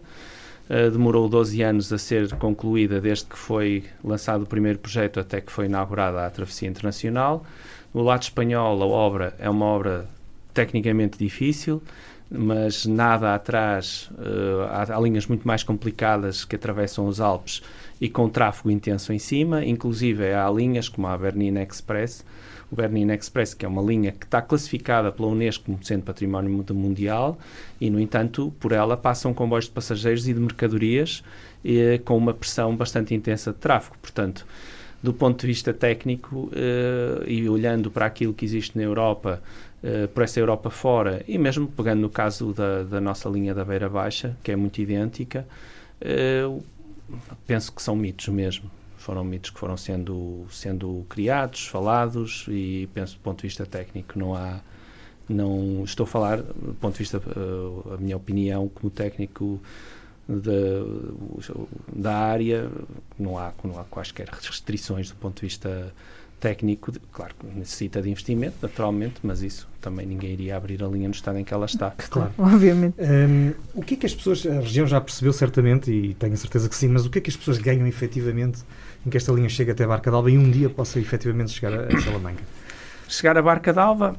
S3: demorou 12 anos a ser concluída desde que foi lançado o primeiro projeto até que foi inaugurada a Travessia Internacional. No lado espanhol, a obra é uma obra tecnicamente difícil, mas nada atrás. Uh, há, há, linhas muito mais complicadas que atravessam os Alpes e com tráfego intenso em cima. Inclusive, há linhas como a Bernina Express. O Bernina Express, que é uma linha que está classificada pela Unesco como sendo património mundial, e, no entanto, por ela passam comboios de passageiros e de mercadorias eh, com uma pressão bastante intensa de tráfego. Portanto, do ponto de vista técnico eh, e olhando para aquilo que existe na Europa, uh, por essa Europa fora, e mesmo pegando no caso da, da nossa linha da Beira Baixa, que é muito idêntica, uh, penso que são mitos mesmo. Foram mitos que foram sendo, sendo criados, falados, e penso do ponto de vista técnico não há. Não estou a falar do ponto de vista, uh, a minha opinião como técnico da, da área, não há, não há quaisquer restrições do ponto de vista técnico, claro que necessita de investimento, naturalmente, mas isso também ninguém iria abrir a linha no estado em que ela está.
S2: Claro, obviamente.
S1: Um, o que é que as pessoas, a região já percebeu certamente, e tenho a certeza que sim, mas o que é que as pessoas ganham efetivamente em que esta linha chegue até a Barca d'Alva e um dia possa efetivamente chegar a, a Salamanca?
S3: Chegar a Barca d'Alva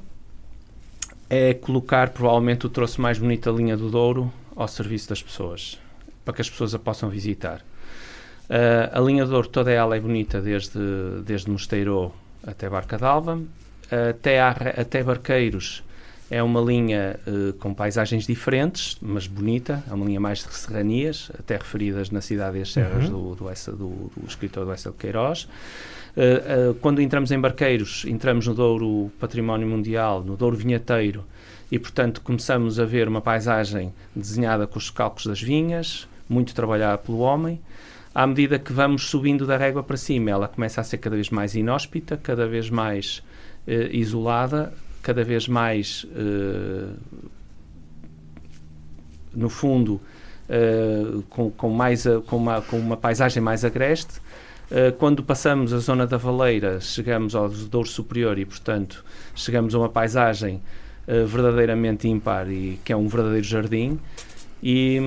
S3: é colocar provavelmente o troço mais bonito da linha do Douro ao serviço das pessoas, para que as pessoas a possam visitar. Uh, a linha de Douro toda ela é bonita, desde, desde Mosteiro até Barca d'Alva. Uh, até, até Barqueiros é uma linha uh, com paisagens diferentes, mas bonita. É uma linha mais de serranias, até referidas na cidade e as serras uhum. do, do, do, do, escritor do Essa de Queiroz. Uh, uh, quando entramos em Barqueiros, entramos no Douro Património Mundial, no Douro Vinheteiro, e portanto começamos a ver uma paisagem desenhada com os cálculos das vinhas, muito trabalhada pelo homem à medida que vamos subindo da régua para cima, ela começa a ser cada vez mais inóspita, cada vez mais eh, isolada, cada vez mais, eh, no fundo, eh, com, com, mais, com, uma, com uma paisagem mais agreste. quando passamos a zona da Valeira, chegamos ao Douro Superior e, portanto, chegamos a uma paisagem verdadeiramente ímpar e que é um verdadeiro jardim. E,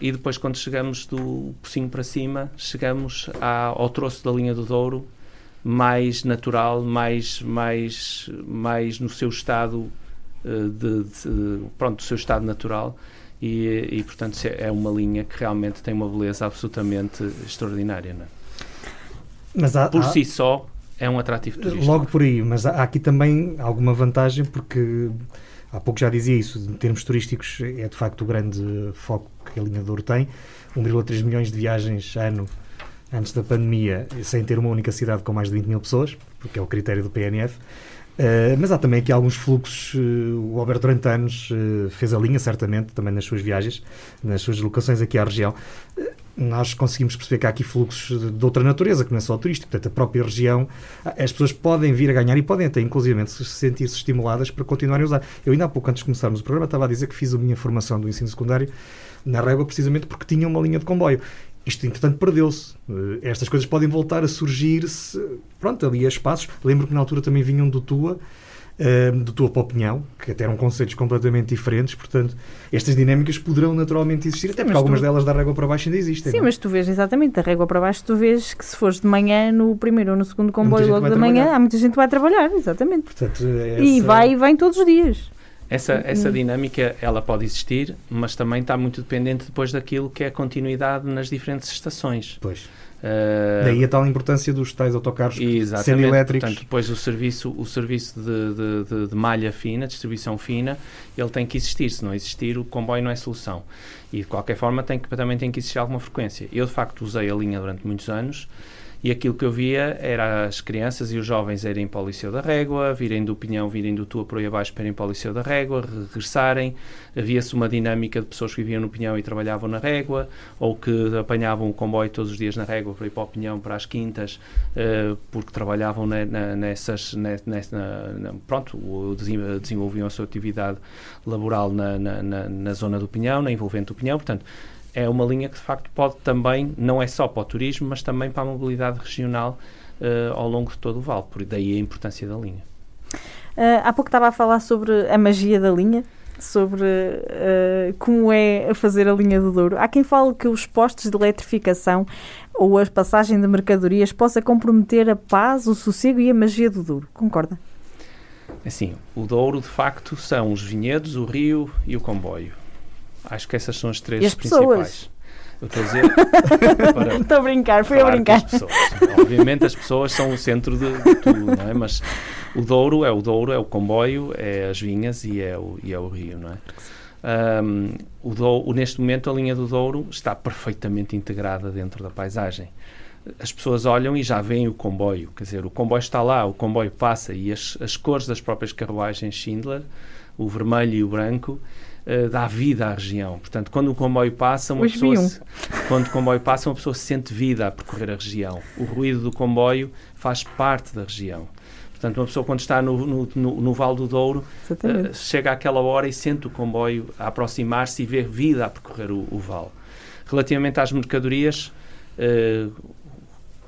S3: e depois, quando chegamos do Pocinho para cima, chegamos à, ao troço da linha do Douro mais natural, mais, mais, mais no seu estado uh, de, de, pronto, do seu estado natural e, e, portanto é uma linha que realmente tem uma beleza absolutamente extraordinária. Não é? Mas há, Por há... si só é um atrativo turístico.
S1: Logo por aí, mas há aqui também alguma vantagem porque há pouco já dizia isso, em termos turísticos é de facto o grande foco que a linha de Douro tem, 1,3 milhões de viagens ano antes da pandemia, sem ter uma única cidade com mais de 20 mil pessoas, porque é o critério do PNF. Uh, mas há também aqui alguns fluxos. Uh, o Alberto durante anos uh, fez a linha, certamente, também nas suas viagens, nas suas locações aqui à região nós conseguimos perceber que há aqui fluxos de, de outra natureza, que não é só turístico. Portanto, a própria região, as pessoas podem vir a ganhar e podem até, inclusivamente, sentir-se estimuladas para continuarem a usar. Eu ainda há pouco, antes de começarmos o programa, estava a dizer que fiz a minha formação do ensino secundário na Régua precisamente porque tinha uma linha de comboio. Isto, entretanto, perdeu-se. Eh, estas coisas podem voltar a surgir se, pronto, ali a espaços. Lembro que na altura também vinham do Tua, uh, de tua opinião, que até eram conceitos completamente diferentes, portanto, estas dinâmicas poderão naturalmente existir, até porque mas algumas tu... delas da régua para baixo ainda existem.
S2: Sim, não? É? mas tu vês exatamente, da régua para baixo, tu vês que se fores de manhã no primeiro ou no segundo comboio logo da manhã, há muita gente que vai trabalhar, exatamente. Portanto, essa... E vai e vem todos os dias.
S3: Essa, essa dinâmica ela pode existir, mas também está muito dependente depois daquilo que é a continuidade nas diferentes estações.
S1: Pois. Uh, Daí a tal importância dos tais autocarros semi-elétricos.
S3: Portanto, depois o serviço, o serviço de, de, de, de, malha fina, distribuição fina, ele tem que existir. Se não existir, o comboio não é solução. E de qualquer forma tem que, também tem que existir alguma frequência. Eu, de facto, usei a linha durante muitos anos e aquilo que eu via era as crianças e os jovens irem para o Liceu da Régua, virem do Pinhão, virem do Tua por aí abaixo para irem para o Liceu da Régua, regressarem. Havia-se uma dinâmica de pessoas que viviam no Pinhão e trabalhavam na Régua, ou que apanhavam o comboio todos os dias na Régua para ir para o Pinhão, para as Quintas, uh, porque trabalhavam na, na, nessas. Nessa, na, pronto, desenvolviam a sua atividade laboral na, na, zona do Pinhão, na envolvente do Pinhão. Portanto, é uma linha que de facto pode também, não é só para o turismo, mas também para a mobilidade regional uh, ao longo de todo o vale, por daí a importância da linha.
S2: Uh, há pouco estava a falar sobre a magia da linha, sobre uh, como é fazer a linha do Douro. Há quem fale que os postos de eletrificação ou a passagem de mercadorias possa comprometer a paz, o sossego e a magia do Douro. Concorda?
S3: Assim, o Douro, de facto, são os vinhedos, o rio e o comboio. Acho que essas são as três
S2: as
S3: principais.
S2: Pessoas?
S3: Eu estou a dizer.
S2: Estou a brincar, fui a brincar.
S3: Pessoas. Obviamente as pessoas são o centro de, de, tudo, não é? Mas o Douro é o Douro, é o comboio, é as vinhas e é o, e é o rio, não é? Um, o Douro, neste momento a linha do Douro está perfeitamente integrada dentro da paisagem. As pessoas olham e já veem o comboio, quer dizer, o comboio está lá, o comboio passa e as, as cores das próprias carruagens Schindler, o vermelho e o branco, uh, dá vida à região. Portanto, quando o comboio passa, uma pessoa se, quando o comboio passa, uma pessoa sente vida a percorrer a região. O ruído do comboio faz parte da região. Portanto, uma pessoa quando está no, no, no, no Val do Douro uh, chega àquela hora e sente o comboio a aproximar-se e vê vida a percorrer o, o vale. Relativamente às mercadorias, uh,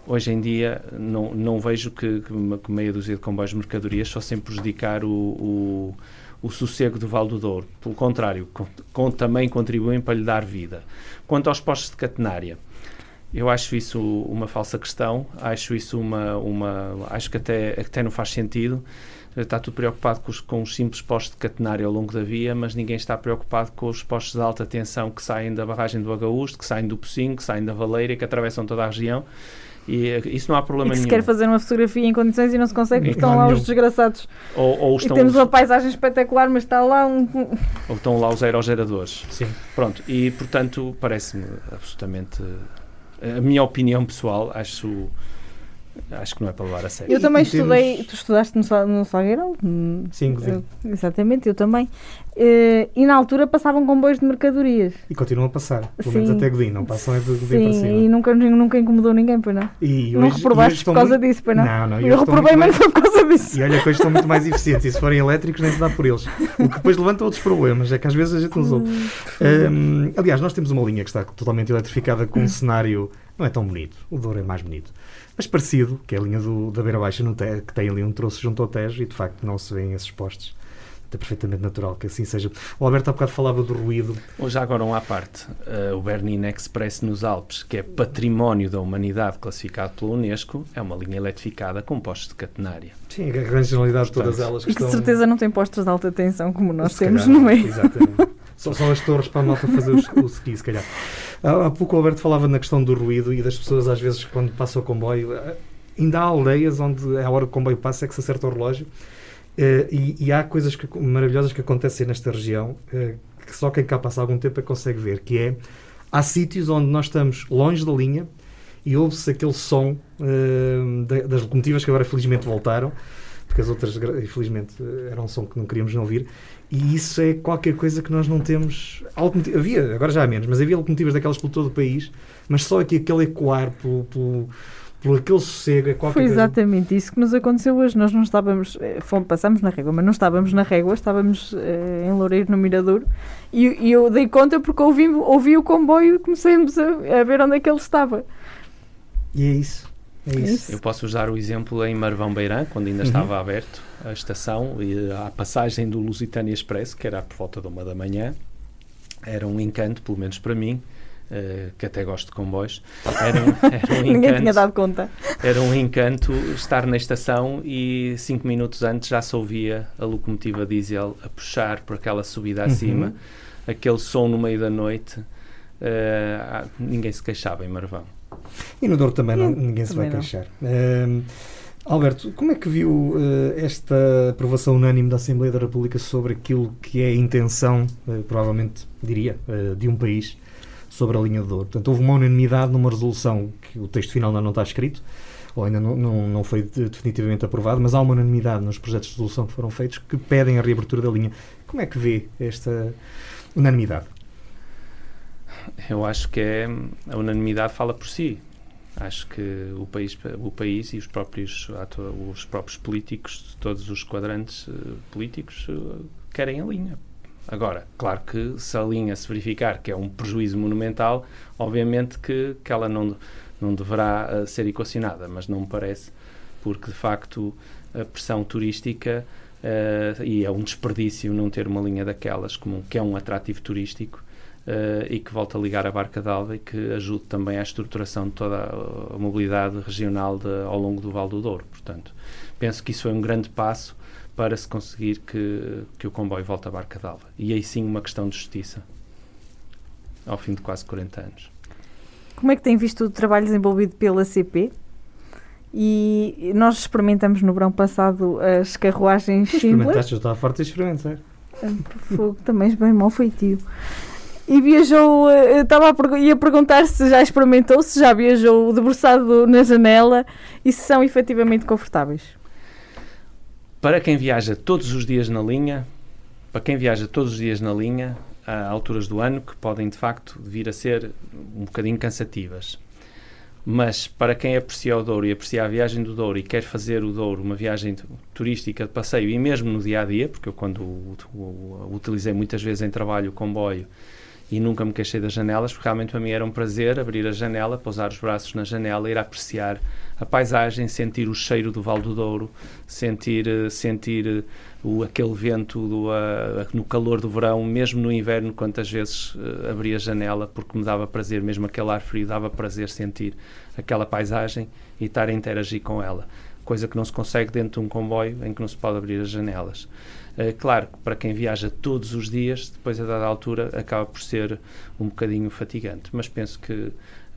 S3: hoje em dia não, não vejo que, que, que meia dúzia de comboios de mercadorias só sem prejudicar o, o o sossego do Val do Douro. Pelo contrário, com, com, também contribuem para lhe dar vida. Quanto aos postos de catenária, eu acho isso uma falsa questão, acho isso uma, uma acho que até, até não faz sentido. Está tudo preocupado com os, com os simples postos de catenária ao longo da via, mas ninguém está preocupado com os postos de alta tensão que saem da barragem do Agaústo, que saem do Pocinho, que saem da Valeira, que atravessam toda a região e eh, isso não há problema
S2: e que
S3: nenhum.
S2: se quer fazer uma fotografia em condições e não se consegue porque estão lá nenhum. os desgraçados.
S3: Ou, ou
S2: estão e temos os... uma paisagem espetacular, mas está lá um.
S3: Ou estão lá os aerogeradores.
S1: Sim.
S3: Pronto, e portanto parece-me absolutamente. A minha opinião pessoal, acho acho que não é para levar a sério.
S2: Eu também estudei, temos... tu estudaste no, no Salgueiro?
S1: Sim,
S2: eu, exatamente, eu também. Uh, e na altura passavam comboios de mercadorias.
S1: E continuam a passar, pelo menos até Godin, não passam é de Godin
S2: Sim,
S1: para cima.
S2: e nunca, nunca incomodou ninguém, pois não?
S1: E
S2: não
S1: hoje,
S2: reprovaste por causa muito... disso, pois não?
S1: Não, não.
S2: Eu reprovei, mas foi por causa disso.
S1: E olha que hoje estão muito mais eficientes, e se forem elétricos nem se dá por eles. O que depois levanta outros problemas, é que às vezes a gente não ouve. Um, aliás, nós temos uma linha que está totalmente eletrificada com um cenário, não é tão bonito, o Douro é mais bonito mas parecido, que é a linha do, da Beira Baixa, no te, que tem ali um troço junto ao Tejo e de facto não se vêem esses postos. É perfeitamente natural que assim seja. O Alberto há bocado falava do ruído.
S3: Hoje agora um à parte. Uh, o Bernina Express nos Alpes, que é património da humanidade classificado pela Unesco, é uma linha eletrificada com postos de catenária.
S1: Sim, a grande generalidade de todas elas.
S2: Que e
S1: que estão...
S2: certeza não tem postos de alta tensão como nós se temos calhar, no meio.
S1: Exatamente. São só as torres para a malta fazer o, o ski, se calhar. Há, há pouco o Alberto falava na questão do ruído e das pessoas, às vezes, quando passa o comboio, eh, ainda há aldeias onde a hora que o comboio passa é que se acerta o relógio. Uh, e, e, há coisas que, maravilhosas que acontecem nesta região uh, que só quem cá passa algum tempo é que consegue ver, que é há sítios onde nós estamos longe da linha e ouve-se aquele som uh, das locomotivas que agora felizmente voltaram, porque as outras infelizmente eram um som que não queríamos ouvir e isso é qualquer coisa que nós não temos. Havia, agora já há menos, mas havia locomotivas daquelas por todo o país, mas só aqui aquele ecoar pelo, pelo, pelo aquele sossego. É qualquer
S2: Foi exatamente coisa. isso que nos aconteceu hoje. Nós não estávamos, eh, fomos, passamos na régua, mas não estávamos na régua, estávamos eh, em Loureiro, no Mirador, e, e, eu dei conta porque ouvi, ouvi o comboio e comecemos a, a ver onde é que ele estava.
S1: E é isso. É isso.
S3: Eu posso usar o exemplo em Marvão Beirã, quando ainda uhum. estava aberto a estação, e a passagem do Lusitânia Expresso, que era por volta de uma da manhã, era um encanto, pelo menos para mim, Uh, que até gosto de comboios. Era um, era um
S2: Ninguém tinha dado conta.
S3: Era um encanto estar na estação e cinco minutos antes já se ouvia a locomotiva diesel a puxar por aquela subida uhum. acima, aquele som no meio da noite. Uh, ninguém se queixava em Marvão.
S1: E no Douro também não, ninguém se vai queixar. Uh, Alberto, como é que viu uh, esta aprovação unânime da Assembleia da República sobre aquilo que é a intenção, uh, provavelmente, diria, uh, de um país sobre a linha de Douro? Portanto, houve uma unanimidade numa resolução que o texto final ainda não está escrito, ou ainda não, não, não foi definitivamente aprovado, mas há uma unanimidade nos projetos de resolução que foram feitos que pedem a reabertura da linha. Como é que vê esta unanimidade?
S3: Eu acho que é, a unanimidade fala por si. Acho que o país, o país e os próprios, os próprios políticos, todos os quadrantes uh, políticos, uh, querem a linha. Agora, claro que se a linha se verificar que é um prejuízo monumental, obviamente que, que ela não, não deverá uh, ser equacionada, mas não me parece, porque de facto a pressão turística uh, e é um desperdício não ter uma linha daquelas, como, que é um atrativo turístico, uh, e que volta a ligar a Barca d'Alva e que ajude também à estruturação de toda a, mobilidade regional de, ao longo do Val do Douro. Portanto, penso que isso foi um grande passo para se conseguir que, que o comboio volte a Barca d'Alva. E aí sim uma questão de justiça, ao fim de quase 40 anos.
S2: Como é que tem visto o trabalho desenvolvido pela CP? E nós experimentamos no verão passado as carruagens Schindler.
S1: Experimentaste, eu estava forte de experimentar.
S2: Fogo, também bem mal feitio e viajou, eh, estava a, ia perguntar se já experimentou, se já viajou debruçado na janela e se são efetivamente confortáveis.
S3: Para quem viaja todos os dias na linha, para quem viaja todos os dias na linha, há alturas do ano que podem de facto vir a ser um bocadinho cansativas. Mas para quem aprecia o Douro e aprecia a viagem do Douro e quer fazer o Douro uma viagem turística de passeio e mesmo no dia a dia, porque eu quando o, o, o utilizei muitas vezes em trabalho o comboio, e nunca me queixei das janelas, porque realmente para mim era um prazer abrir a janela, pousar os braços na janela, ir apreciar a paisagem, sentir o cheiro do Val do Douro, sentir, eh, sentir eh, o, aquele vento do, no calor do verão, mesmo no inverno, quantas vezes uh, abria a janela, porque me dava prazer, mesmo aquele ar frio, dava prazer sentir aquela paisagem e estar a interagir com ela. Coisa que não se consegue dentro de um comboio em que não se pode abrir as janelas. Claro que para quem viaja todos os dias, depois a dada altura acaba por ser um bocadinho fatigante, mas penso que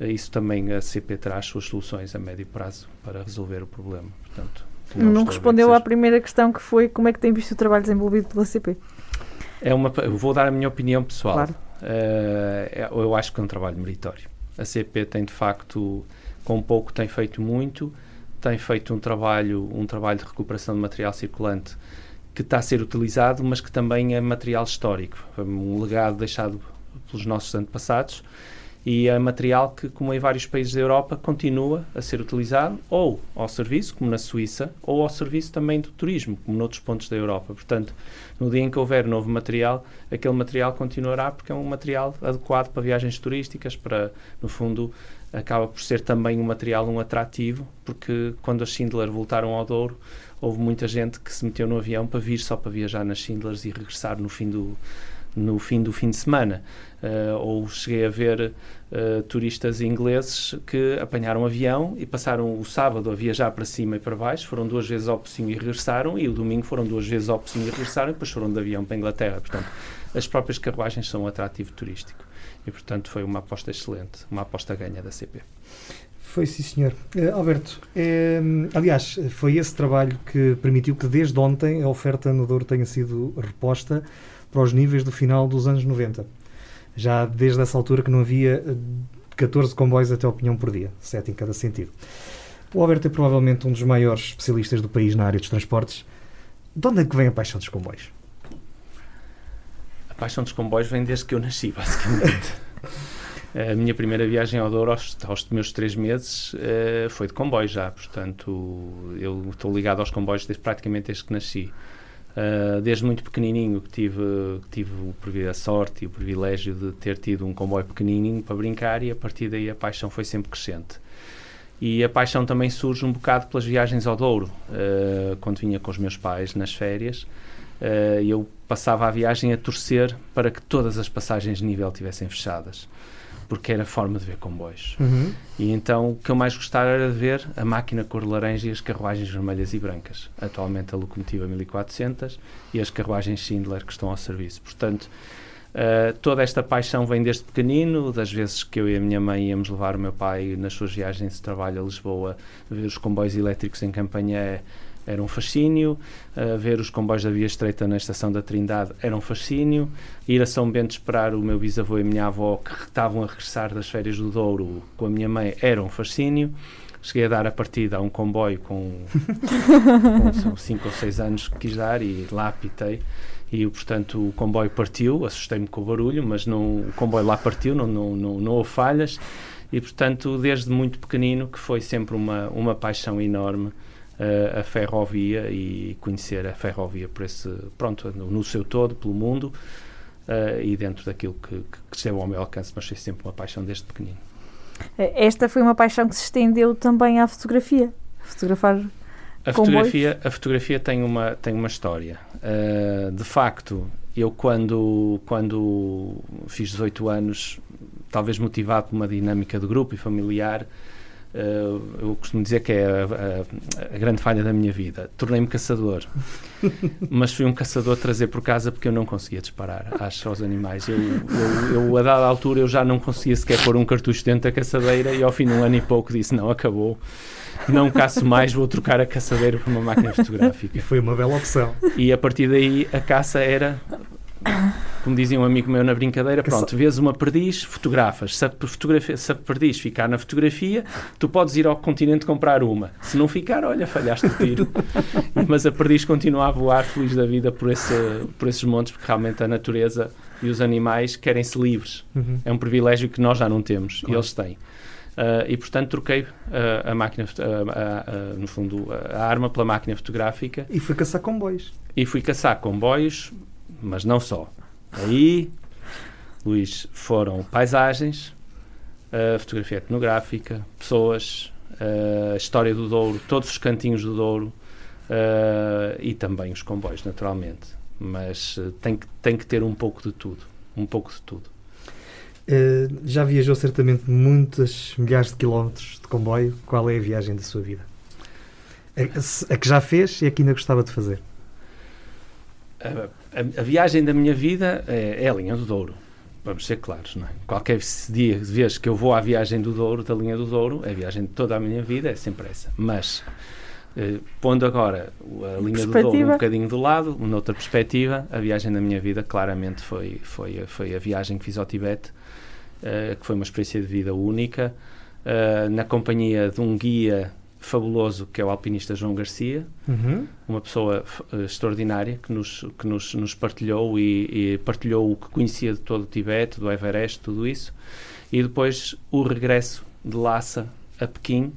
S3: isso também a CP traz suas soluções a médio prazo para resolver o problema. Portanto,
S2: não, não respondeu à primeira questão que foi como é que tem visto o trabalho desenvolvido pela CP?
S3: É uma, vou dar a minha opinião pessoal. Claro. Uh, eu acho que é um trabalho meritório. A CP tem de facto, com pouco, tem feito muito, tem feito um trabalho, um trabalho de recuperação de material circulante que está a ser utilizado, mas que também é material histórico, um legado deixado pelos nossos antepassados e é material que, como em vários países da Europa, continua a ser utilizado ou ao serviço, como na Suíça, ou ao serviço também do turismo, como noutros pontos da Europa. Portanto, no dia em que houver novo material, aquele material continuará porque é um material adequado para viagens turísticas, para, no fundo, acaba por ser também um material um atrativo, porque quando as Schindler voltaram ao Douro, houve muita gente que se meteu no avião para vir só para viajar nas Schindlers e regressar no fim do, no fim do fim de semana. Uh, ou cheguei a ver uh, turistas ingleses que apanharam um avião e passaram o sábado a viajar para cima e para baixo, foram duas vezes ao Pocinho e regressaram, e o domingo foram duas vezes ao Pocinho e regressaram, e depois foram de avião para a Inglaterra. Portanto, as próprias carruagens são um atrativo turístico. E, portanto, foi uma aposta excelente, uma aposta ganha da CP.
S1: Foi sim, senhor. Uh, Alberto, aliás, foi esse trabalho que permitiu que desde ontem a oferta no Douro tenha sido reposta para os níveis do final dos anos 90. Já desde essa altura que não havia 14 eh, comboios até opinião por dia, 7 em cada sentido. O Alberto é provavelmente um dos maiores especialistas do país na área dos transportes. De onde é que vem a paixão dos comboios?
S3: A paixão dos comboios vem desde que eu nasci, basicamente. A minha primeira viagem ao Douro, aos, aos meus três meses, uh, foi de comboio já. Portanto, eu estou ligado aos comboios desde, praticamente desde que nasci. Uh, desde muito pequenininho que tive, tive a sorte e o privilégio de ter tido um comboio pequenininho para brincar e a partir daí a paixão foi sempre crescente. E a paixão também surge um bocado pelas viagens ao Douro. Uh, quando vinha com os meus pais nas férias, uh, eu passava a viagem a torcer para que todas as passagens de nível tivessem fechadas porque era a forma de ver comboios. Uhum. E então o que eu mais gostava era de ver a máquina cor laranja e as carruagens vermelhas e brancas. Atualmente a locomotiva 1400 e as carruagens Schindler que estão ao serviço. Portanto, uh, toda esta paixão vem desde pequenino, das vezes que eu e a minha mãe íamos levar o meu pai nas suas viagens de trabalho a Lisboa, ver os comboios elétricos em Campanhé era um fascínio, uh, ver os comboios da Via Estreita na Estação da Trindade era um fascínio, ir a São Bento esperar o meu bisavô e a minha avó que estavam a regressar das férias do Douro com a minha mãe era um fascínio. Cheguei a dar a partida a um comboio com 5 ou 6 anos que quis dar e lá apitei. E portanto o comboio partiu, assustei-me com o barulho, mas não, o comboio lá partiu, não, não, não, não houve falhas. E portanto desde muito pequenino que foi sempre uma, uma paixão enorme uh, a ferrovia e conhecer a ferrovia por esse, pronto, no, no, seu todo, pelo mundo. uh, e dentro daquilo que, que esteve ao meu alcance, mas foi sempre uma paixão desde pequenino.
S2: Esta foi uma paixão que se estendeu também à fotografia. Fotografar
S3: a fotografia, a fotografia tem uma, tem uma história. Uh, de facto, eu quando, quando fiz 18 anos, talvez motivado por uma dinâmica de grupo e familiar, eu costumo dizer que é a, a, a grande falha da minha vida. Tornei-me caçador, mas fui um caçador a trazer por casa porque eu não conseguia disparar acho, aos animais. Eu, eu, eu, a dada altura, eu já não conseguia sequer pôr um cartucho dentro da caçadeira e ao fim de um ano e pouco disse, não, acabou não caço mais, vou trocar a caçadeira por uma máquina fotográfica.
S1: E foi uma bela opção.
S3: E a partir daí a caça era, como dizia um amigo meu na brincadeira, pronto, vês uma perdiz, fotografas. Se a, fotografia, se a perdiz ficar na fotografia, tu podes ir ao continente comprar uma. Se não ficar, olha, falhaste o tiro. Mas a perdiz continua a voar feliz da vida por, esse, por esses montes, porque realmente a natureza e os animais querem-se livres. Uhum. É um privilégio que nós já não temos claro. e eles têm. Uh, e portanto troquei uh, a máquina, uh, no fundo, a arma pela máquina fotográfica.
S1: E fui caçar comboios.
S3: E fui caçar comboios, mas não só. Aí, Luís, foram paisagens, fotografia etnográfica, pessoas, a história do Douro, todos os cantinhos do Douro e também os comboios, naturalmente. Mas tem, que, tem que ter um pouco de tudo. Um pouco de tudo.
S1: Uh, já viajou certamente muitas milhares de quilómetros de comboio. Qual é a viagem da sua vida? A, a que já fez e a que ainda gostava de fazer?
S3: A, a, viagem da minha vida é, é, a linha do Douro. Vamos ser claros, não é? Qualquer dia, vez que eu vou à viagem do Douro, da linha do Douro, é a viagem de toda a minha vida, é sempre essa. Mas, eh, pondo agora a linha do Douro um bocadinho do lado, noutra perspectiva, a viagem da minha vida claramente foi, foi, foi a viagem que fiz ao Tibete, uh, que foi uma experiência de vida única, uh, na companhia de um guia fabuloso que é o alpinista João Garcia, uhum. uma pessoa uh, extraordinária que nos, que nos, nos partilhou e, e, partilhou o que conhecia de todo o Tibete, do Everest, tudo isso, e depois o regresso de Lhasa a Pequim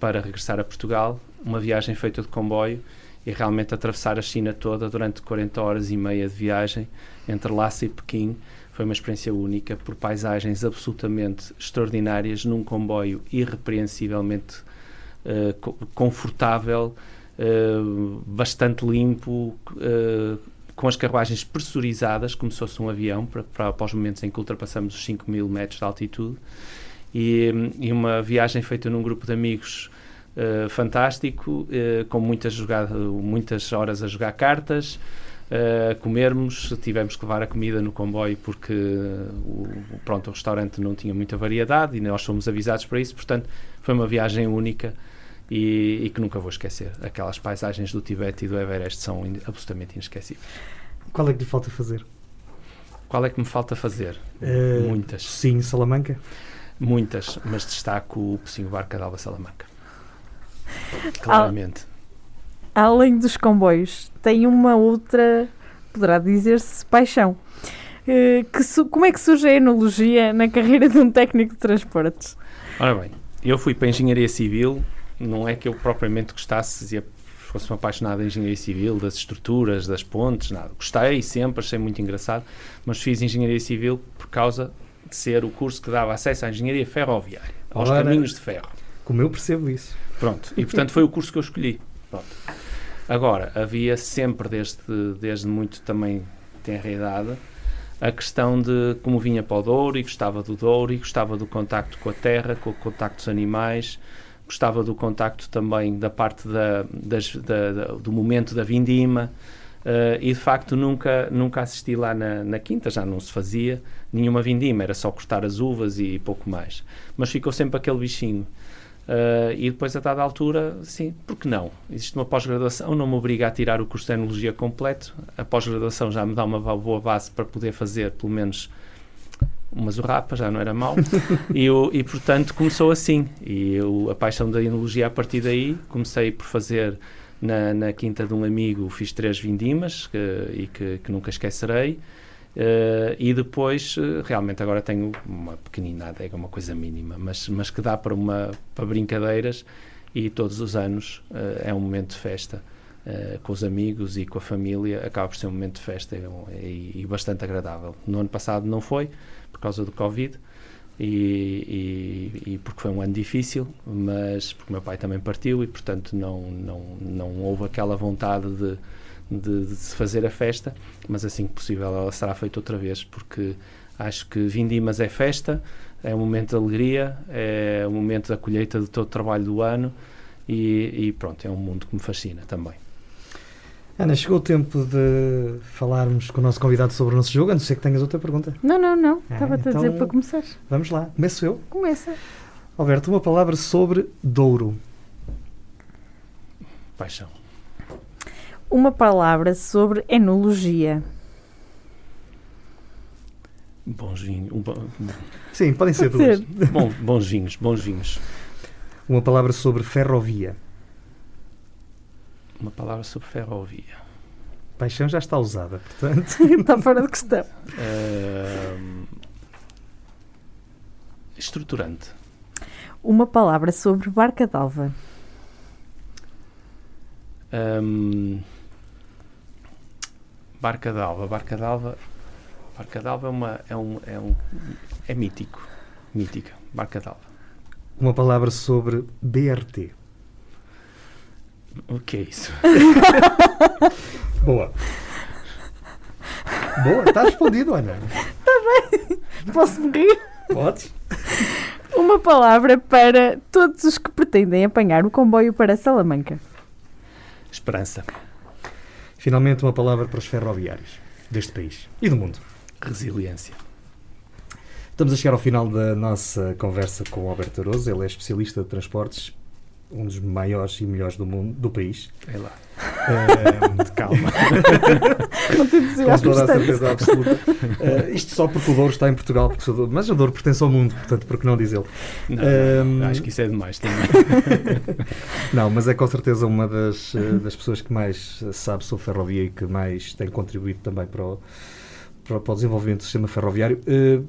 S3: para regressar a Portugal, uma viagem feita de comboio e realmente atravessar a China toda durante 40 horas e meia de viagem entre Lhasa e Pequim foi uma experiência única, por paisagens absolutamente extraordinárias, num comboio irrepreensivelmente uh, confortável, uh, bastante limpo, uh, com as carruagens pressurizadas, como se fosse um avião, para, para, para os momentos em que ultrapassamos os 5 mil metros de altitude. E, e, uma viagem feita num grupo de amigos fantástico, com muitas, jogada, muitas horas a jogar cartas, uh, comermos, tivemos que levar a comida no comboio porque o, pronto, o restaurante não tinha muita variedade e nós fomos avisados para isso, portanto foi uma viagem única e, e que nunca vou esquecer. Aquelas paisagens do Tibete e do Everest são in, absolutamente inesquecíveis.
S1: Qual é que lhe falta fazer?
S3: Qual é que me falta fazer? Uh, Muitas.
S1: Sim, Salamanca?
S3: Muitas, mas destaco o Pocinho Barca de Alba Salamanca. Claramente
S2: além dos comboios, tem uma outra, poderá dizer-se, paixão. Uh, que como é que surge a enologia na carreira de um técnico de transportes?
S3: Ora bem, eu fui para a Engenharia Civil, não é que eu propriamente gostasse, dizia, fosse um apaixonado da Engenharia Civil, das estruturas, das pontes, nada. Gostei sempre, achei muito engraçado, mas fiz Engenharia Civil por causa de ser o curso que dava acesso à Engenharia Ferroviária, aos Ora, caminhos de ferro.
S1: Como eu percebo isso.
S3: Pronto, e portanto foi o curso que eu escolhi. Pronto. Agora, havia sempre, desde, desde muito também tenra idade, a questão de como vinha para o Douro e gostava do Douro e gostava do contacto com a terra, com o contacto dos animais, gostava do contacto também da parte da, das, da, da, do momento da vindima uh, e de facto nunca, nunca assisti lá na, na, quinta, já não se fazia nenhuma vindima, era só cortar as uvas e pouco mais. Mas ficou sempre aquele bichinho. Uh, e depois, a dada altura, sim, porque não? Existe uma pós-graduação, não me obriga a tirar o curso de Enologia completo. A pós-graduação já me dá uma boa base para poder fazer, pelo menos, uma zurrapa, já não era mal. e, eu, e, portanto, começou assim. E eu, a paixão da Enologia, a partir daí, comecei por fazer na, na quinta de um amigo, fiz três vindimas que, e que, que nunca esquecerei. Uh, e depois, uh, realmente, agora tenho uma pequenina adega, uma coisa mínima, mas, mas que dá para, uma, para brincadeiras e todos os anos uh, é um momento de festa uh, com os amigos e com a família, acaba por ser um momento de festa e, e, bastante agradável. No ano passado não foi, causa do Covid, e, e, e, porque foi um ano difícil, mas porque meu pai também partiu e, portanto, não, não, não houve aquela vontade de, de, de se fazer a festa, mas assim que possível ela será feita outra vez, porque acho que Vindimas é festa, é um momento de alegria, é um momento da colheita de todo o trabalho do ano e, e pronto, é um mundo que me fascina também.
S1: Ana, chegou o tempo de falarmos com o nosso convidado sobre o nosso jogo. A não ser que tenhas outra pergunta.
S2: Não, não, não. Ah, Estava-te então, a dizer para começar.
S1: Vamos lá. Começo eu?
S2: Começa.
S1: Alberto, uma palavra sobre Douro.
S3: Paixão.
S2: Uma palavra sobre enologia.
S3: Bons vinhos. Um,
S1: Sim, podem ser Pode duas. Ser.
S3: Bom, bons vinhos, bons vinhos.
S1: Uma palavra sobre ferrovia.
S3: Uma palavra sobre ferrovia.
S1: Paixão já está usada, portanto.
S2: está fora de questão.
S3: Uh, estruturante.
S2: Uma palavra sobre barca d'alva.
S3: Um, barca d'alva. Barca d'alva. Barca d'alva é, uma, é, um, é, um, é mítico. Mítica. Barca d'alva.
S1: Uma palavra sobre BRT.
S3: O que é isso?
S1: Boa. Boa, está respondido, Ana.
S2: Está bem. Posso morrer?
S1: Podes.
S2: Uma palavra para todos os que pretendem apanhar o comboio para Salamanca.
S3: Esperança.
S1: Finalmente, uma palavra para os ferroviários deste país e do mundo.
S3: Resiliência.
S1: Estamos a chegar ao final da nossa conversa com o Alberto Aroso. Ele é especialista de transportes um dos maiores e melhores do mundo, do país.
S3: É lá.
S1: Uh, calma.
S2: Não te Com
S1: toda a certeza absoluta. Uh, isto só porque o Douro está em Portugal, porque sou mas o Douro pertence ao mundo, portanto, por que não dizê-lo?
S3: Uh, acho que isso é demais também.
S1: não, mas é com certeza uma das, eh, das pessoas que mais sabe sobre ferrovia e que mais tem contribuído também para o, para, para o desenvolvimento do sistema ferroviário. Uh,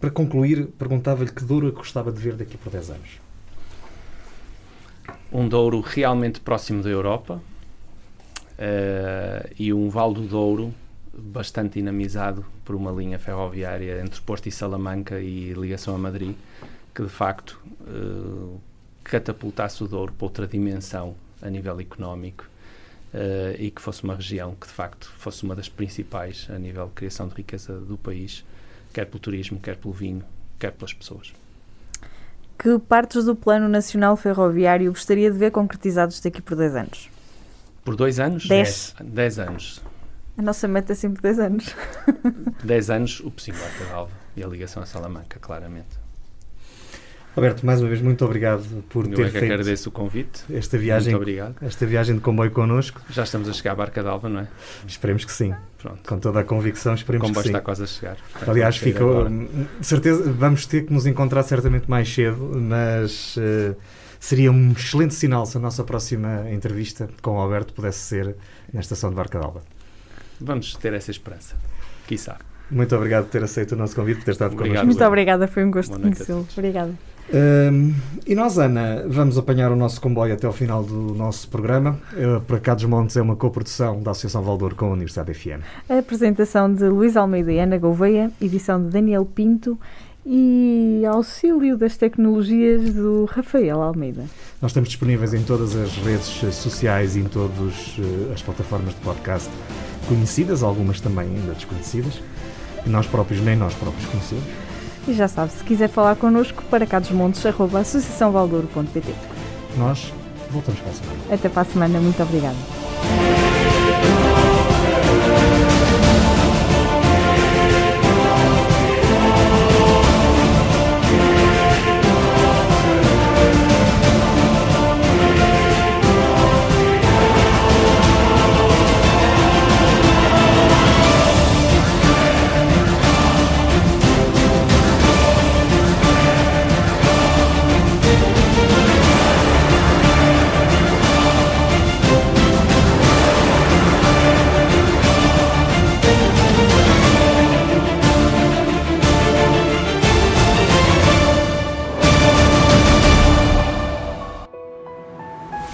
S1: para concluir, perguntava-lhe que Douro gostava de ver daqui por 10 anos
S3: um Douro realmente próximo da Europa uh, e um Val do Douro bastante dinamizado por uma linha ferroviária entre Porto e Salamanca e ligação a Madrid, que de facto uh, catapultasse o Douro para outra dimensão a nível económico uh, e que fosse uma região que de facto fosse uma das principais a nível de criação de riqueza do país, quer pelo turismo, quer pelo vinho, quer pelas pessoas
S2: que partes do Plano Nacional Ferroviário gostaria de ver concretizados daqui por 10 anos?
S3: Por dois anos?
S2: 10.
S3: 10 anos.
S2: A nossa meta é sempre 10 anos.
S3: 10 anos, o Pessinho Alva e a ligação a Salamanca, claramente.
S1: Roberto, mais uma vez, muito obrigado por
S3: Eu
S1: ter
S3: é que
S1: feito
S3: agradeço o convite.
S1: Esta viagem,
S3: muito obrigado.
S1: Esta viagem de comboio connosco.
S3: Já estamos a chegar à Barca d'Alva, não é?
S1: Esperemos que sim.
S3: Pronto.
S1: Com toda a convicção, esperemos que sim. O
S3: comboio está quase a chegar.
S1: Aliás, fica, certeza, vamos ter que nos encontrar certamente mais cedo, mas uh, seria um excelente sinal se a nossa próxima entrevista com o Alberto pudesse ser na estação de Barca d'Alva.
S3: Vamos ter essa esperança. Quiçá.
S1: Muito obrigado por ter aceito o nosso convite, por ter estado connosco.
S2: Muito obrigada, foi um gosto conhecê-lo. Obrigada.
S1: Um, e nós, Ana, vamos apanhar o nosso comboio até ao final do nosso programa. Uh, para cá dos Montes é uma coprodução da Associação Valdouro com a Universidade FM.
S2: A apresentação de Luís Almeida e Ana Gouveia, edição de Daniel Pinto e auxílio das tecnologias do Rafael Almeida.
S1: Nós estamos disponíveis em todas as redes sociais e em todas uh, as plataformas de podcast conhecidas, algumas também ainda desconhecidas. Nós próprios, nem nós próprios conhecemos.
S2: E já sabe, se quiser falar connosco, para cá dos montes, arroba associaçãovaldouro.pt.
S1: Nós voltamos para a semana.
S2: Até para a semana, muito obrigada.